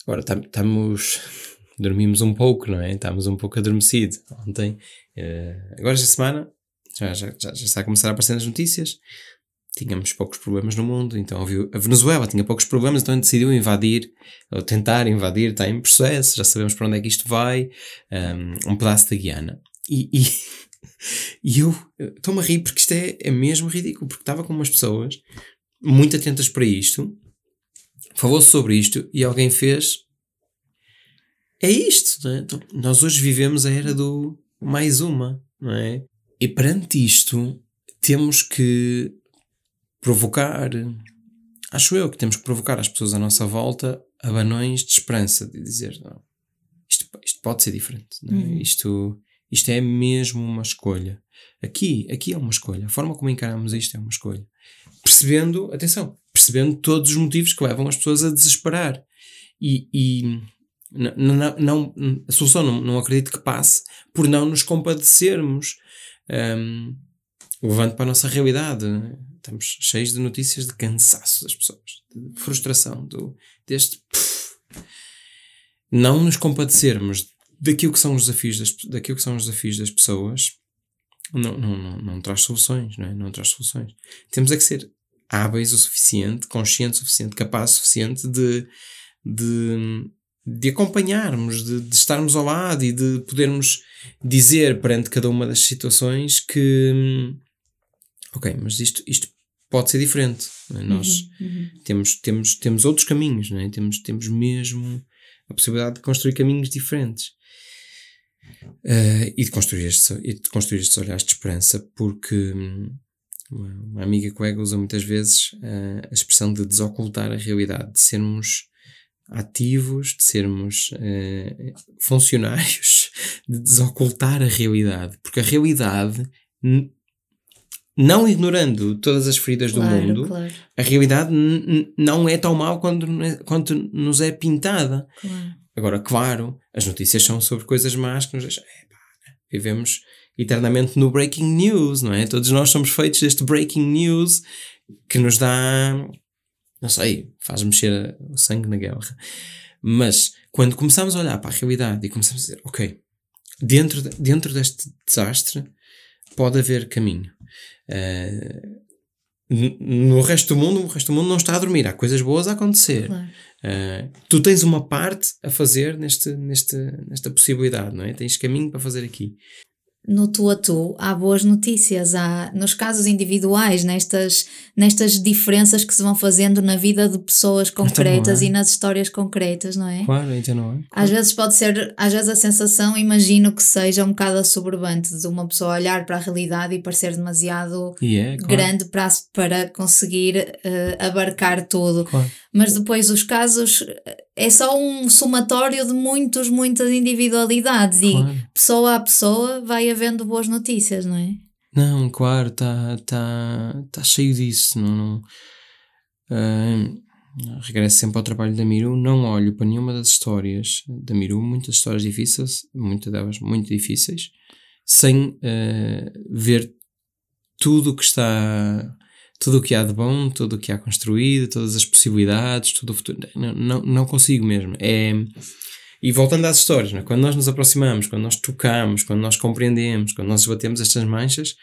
agora, tam- estamos. Dormimos um pouco, não é? Estamos um pouco adormecidos ontem. eh, agora, esta semana, já, já, já, já está a começar a aparecer nas notícias. Tínhamos poucos problemas no mundo, então ouviu, a Venezuela tinha poucos problemas, então decidiu invadir, ou tentar invadir, está em processo, já sabemos para onde é que isto vai, um, um pedaço da Guiana. E, e, e eu estou-me a rir porque isto é, é mesmo ridículo, porque estava com umas pessoas muito atentas para isto, falou-se sobre isto e alguém fez. É isto, não é? Então, nós hoje vivemos a era do mais uma, não é? E perante isto, temos que provocar, acho eu que temos que provocar as pessoas à nossa volta abanões de esperança, de dizer, não, isto, isto pode ser diferente, não é? isto, isto é mesmo uma escolha. Aqui, aqui é uma escolha. A forma como encaramos isto é uma escolha. Percebendo, atenção, percebendo todos os motivos que levam as pessoas a desesperar. E, e n- n- não, a solução não, não acredito que passe por não nos compadecermos. Um, levando para a nossa realidade. Estamos cheios de notícias de cansaço das pessoas, de frustração, do, deste. pff. não nos compadecermos daquilo que são os desafios das, daquilo que são os desafios das pessoas não, não, não, não traz soluções, não é? Não traz soluções. Temos é que ser hábeis o suficiente, conscientes o suficiente, capazes o suficiente de, de, de acompanharmos, de, de estarmos ao lado e de podermos dizer perante cada uma das situações que ok, mas isto, isto pode ser diferente. é? Nós temos, temos, temos outros caminhos, é? temos, temos mesmo a possibilidade de construir caminhos diferentes. Eh, e, de construir estes, e de construir estes olhares de esperança, porque hum, uma, uma amiga colega usa muitas vezes eh, a expressão de desocultar a realidade, de sermos ativos, de sermos eh, funcionários, de desocultar a realidade, porque a realidade, não ignorando todas as feridas do Claro, mundo, claro, a realidade não é tão mal quando, quanto nos é pintada. claro. Agora, claro, as notícias são sobre coisas más que nos deixam. Vivemos eternamente no breaking news, não é? Todos nós somos feitos deste breaking news que nos dá não sei, faz mexer o sangue na guerra. Mas quando começamos a olhar para a realidade e começamos a dizer, ok, dentro, de, dentro deste desastre pode haver caminho. Uh, no resto do mundo, o resto do mundo não está a dormir, há coisas boas a acontecer. Claro. Uh, tu tens uma parte a fazer neste, neste, nesta possibilidade, não é? Tens caminho para fazer aqui no tu a tu há boas notícias, há nos casos individuais, nestas, nestas diferenças que se vão fazendo na vida de pessoas então concretas é. e nas histórias concretas, não é? Claro, então não é. Claro. Às vezes pode ser, às vezes a sensação, imagino que seja um bocado assoberbante de uma pessoa olhar para a realidade e parecer demasiado yeah, claro. grande para, para conseguir uh, abarcar tudo. Claro. Mas depois os casos é só um somatório de muitos, muitas individualidades claro. e pessoa a pessoa vai havendo boas notícias, não é? Não, claro, está tá, tá cheio disso. Não, não, uh, regresso sempre ao trabalho da Miru, não olho para nenhuma das histórias da Miru, muitas histórias difíceis, muitas delas muito difíceis, sem uh, ver tudo o que está tudo o que há de bom, tudo o que há construído, todas as possibilidades, tudo o futuro. Não, não, não consigo mesmo. É, e voltando às histórias, é? quando nós nos aproximamos, quando nós tocamos, quando nós compreendemos, quando nós batemos estas manchas,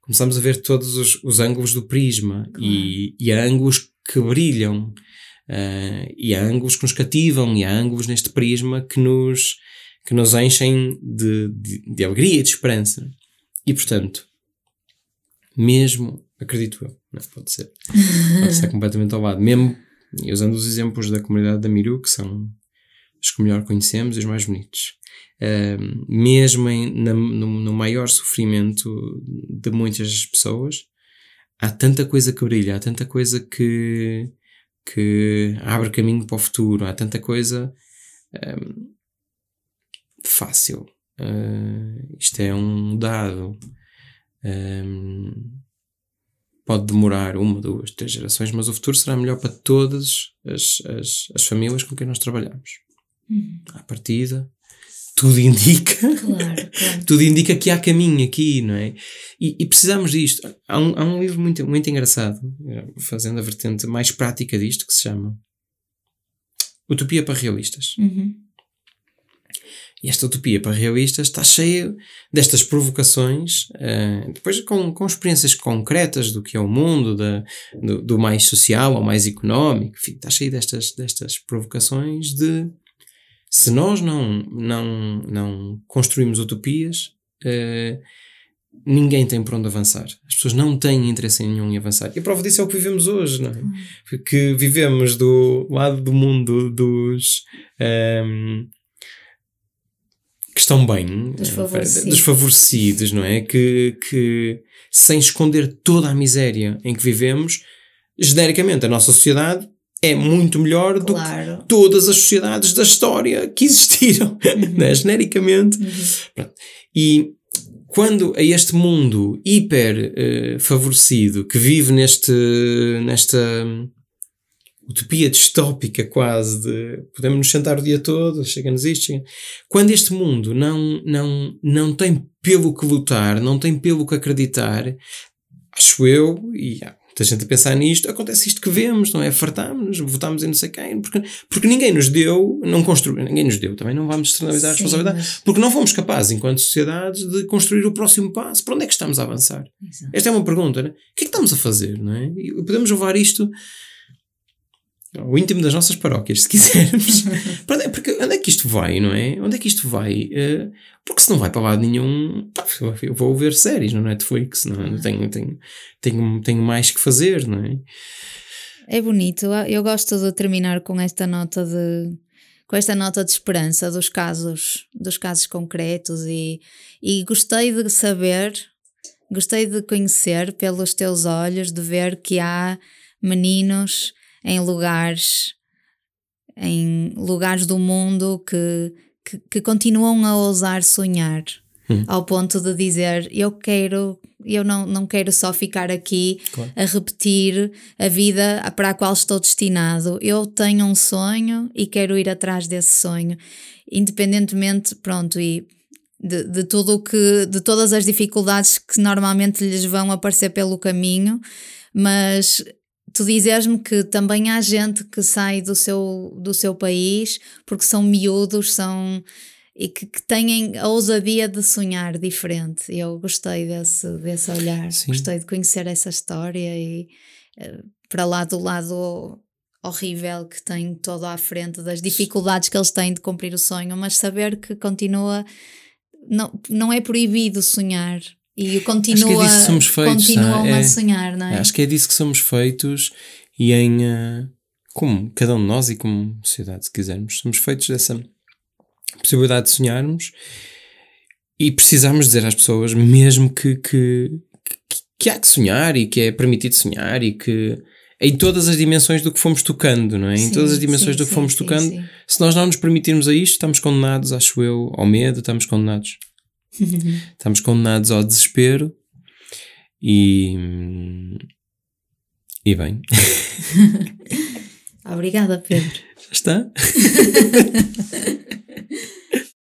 começamos a ver todos os, os ângulos do prisma claro. e, e há ângulos que brilham, uh, e há ângulos que nos cativam, e há ângulos neste prisma que nos, que nos enchem de, de, de alegria e de esperança. E portanto, mesmo Acredito eu, não, pode ser. Pode ser completamente ao lado. Mesmo usando os exemplos da comunidade da Miru, que são os que melhor conhecemos e os mais bonitos. Uh, mesmo em, na, no, no, maior sofrimento de muitas pessoas, há tanta coisa que brilha, há tanta coisa que, que abre caminho para o futuro, há tanta coisa fácil. Uh, isto é um dado. Pode demorar uma, duas, três gerações, mas o futuro será melhor para todas as, as, as famílias com quem nós trabalhamos. Uhum. À partida, tudo indica, claro, claro. tudo indica que há caminho aqui, não é? E, e precisamos disto. Há um, há um livro muito, muito engraçado, fazendo a vertente mais prática disto, que se chama Utopia para Realistas. Uhum. E esta utopia para realistas está cheia destas provocações, uh, depois com, com experiências concretas do que é o mundo, da, do, do, mais social ao mais económico, enfim, está cheia destas, destas provocações de se nós não, não, não construímos utopias, uh, ninguém tem por onde avançar. As pessoas não têm interesse em nenhum em avançar. E a prova disso é o que vivemos hoje, não é? Porque vivemos do lado do mundo dos. Um, ehm, que estão bem, desfavorecidos, desfavorecidos não é? Que, que sem esconder toda a miséria em que vivemos, genericamente a nossa sociedade é muito melhor claro. do que todas as sociedades da história que existiram, uhum. né? genericamente. Uhum. E quando a este mundo hiper uh, favorecido que vive neste, nesta utopia distópica quase de podemos nos sentar o dia todo, chega-nos isto, chega. quando este mundo não, não, não tem pelo que lutar, não tem pelo que acreditar, acho eu, e há muita gente a pensar nisto, acontece isto que vemos, não é? Fartámos-nos, votámos em não sei quem, porque, porque ninguém nos deu, não construiu, ninguém nos deu, também não vamos externalizar a responsabilidade, mas... porque não fomos capazes, enquanto sociedades, de construir o próximo passo. Para onde é que estamos a avançar? Exato. Esta é uma pergunta, né? O que é que estamos a fazer, não é? E podemos levar isto o íntimo das nossas paróquias, se quisermos. porque onde é que isto vai, não é? Onde é que isto vai? Uh, porque se não vai para lado nenhum, pá, eu vou ver séries no Netflix, não é? Tenho, tenho, tenho, tenho mais que fazer, não é? É bonito, eu gosto de terminar com esta nota de com esta nota de esperança dos casos, dos casos concretos e, e gostei de saber, gostei de conhecer pelos teus olhos, de ver que há meninos em lugares em lugares do mundo que, que, que continuam a ousar sonhar hum. ao ponto de dizer eu quero eu não, não quero só ficar aqui claro. a repetir a vida para a qual estou destinado eu tenho um sonho e quero ir atrás desse sonho independentemente pronto e de, de tudo que de todas as dificuldades que normalmente lhes vão aparecer pelo caminho mas tu dizes-me que também há gente que sai do seu, do seu país porque são miúdos, são e que, que têm a ousadia de sonhar diferente. Eu gostei desse, desse olhar, Sim. gostei de conhecer essa história e eh, para lá do lado horrível que tem todo à frente das dificuldades que eles têm de cumprir o sonho, mas saber que continua, não, não é proibido sonhar. E continua, disso que somos feitos, continuam é- a sonhar, não é? Acho que é disso que somos feitos e em. eh, como cada um de nós e como sociedade, se quisermos, somos feitos dessa possibilidade de sonharmos e precisamos dizer às pessoas, mesmo que, que, que, que há que sonhar e que é permitido sonhar e que. Em todas as dimensões do que fomos tocando, não é? em Sim, todas as dimensões sim, do que sim, fomos tocando, se nós não nos permitirmos a isto, estamos condenados, acho eu, ao medo, estamos condenados Estamos condenados ao desespero e. E bem, Obrigada, Pedro. já está.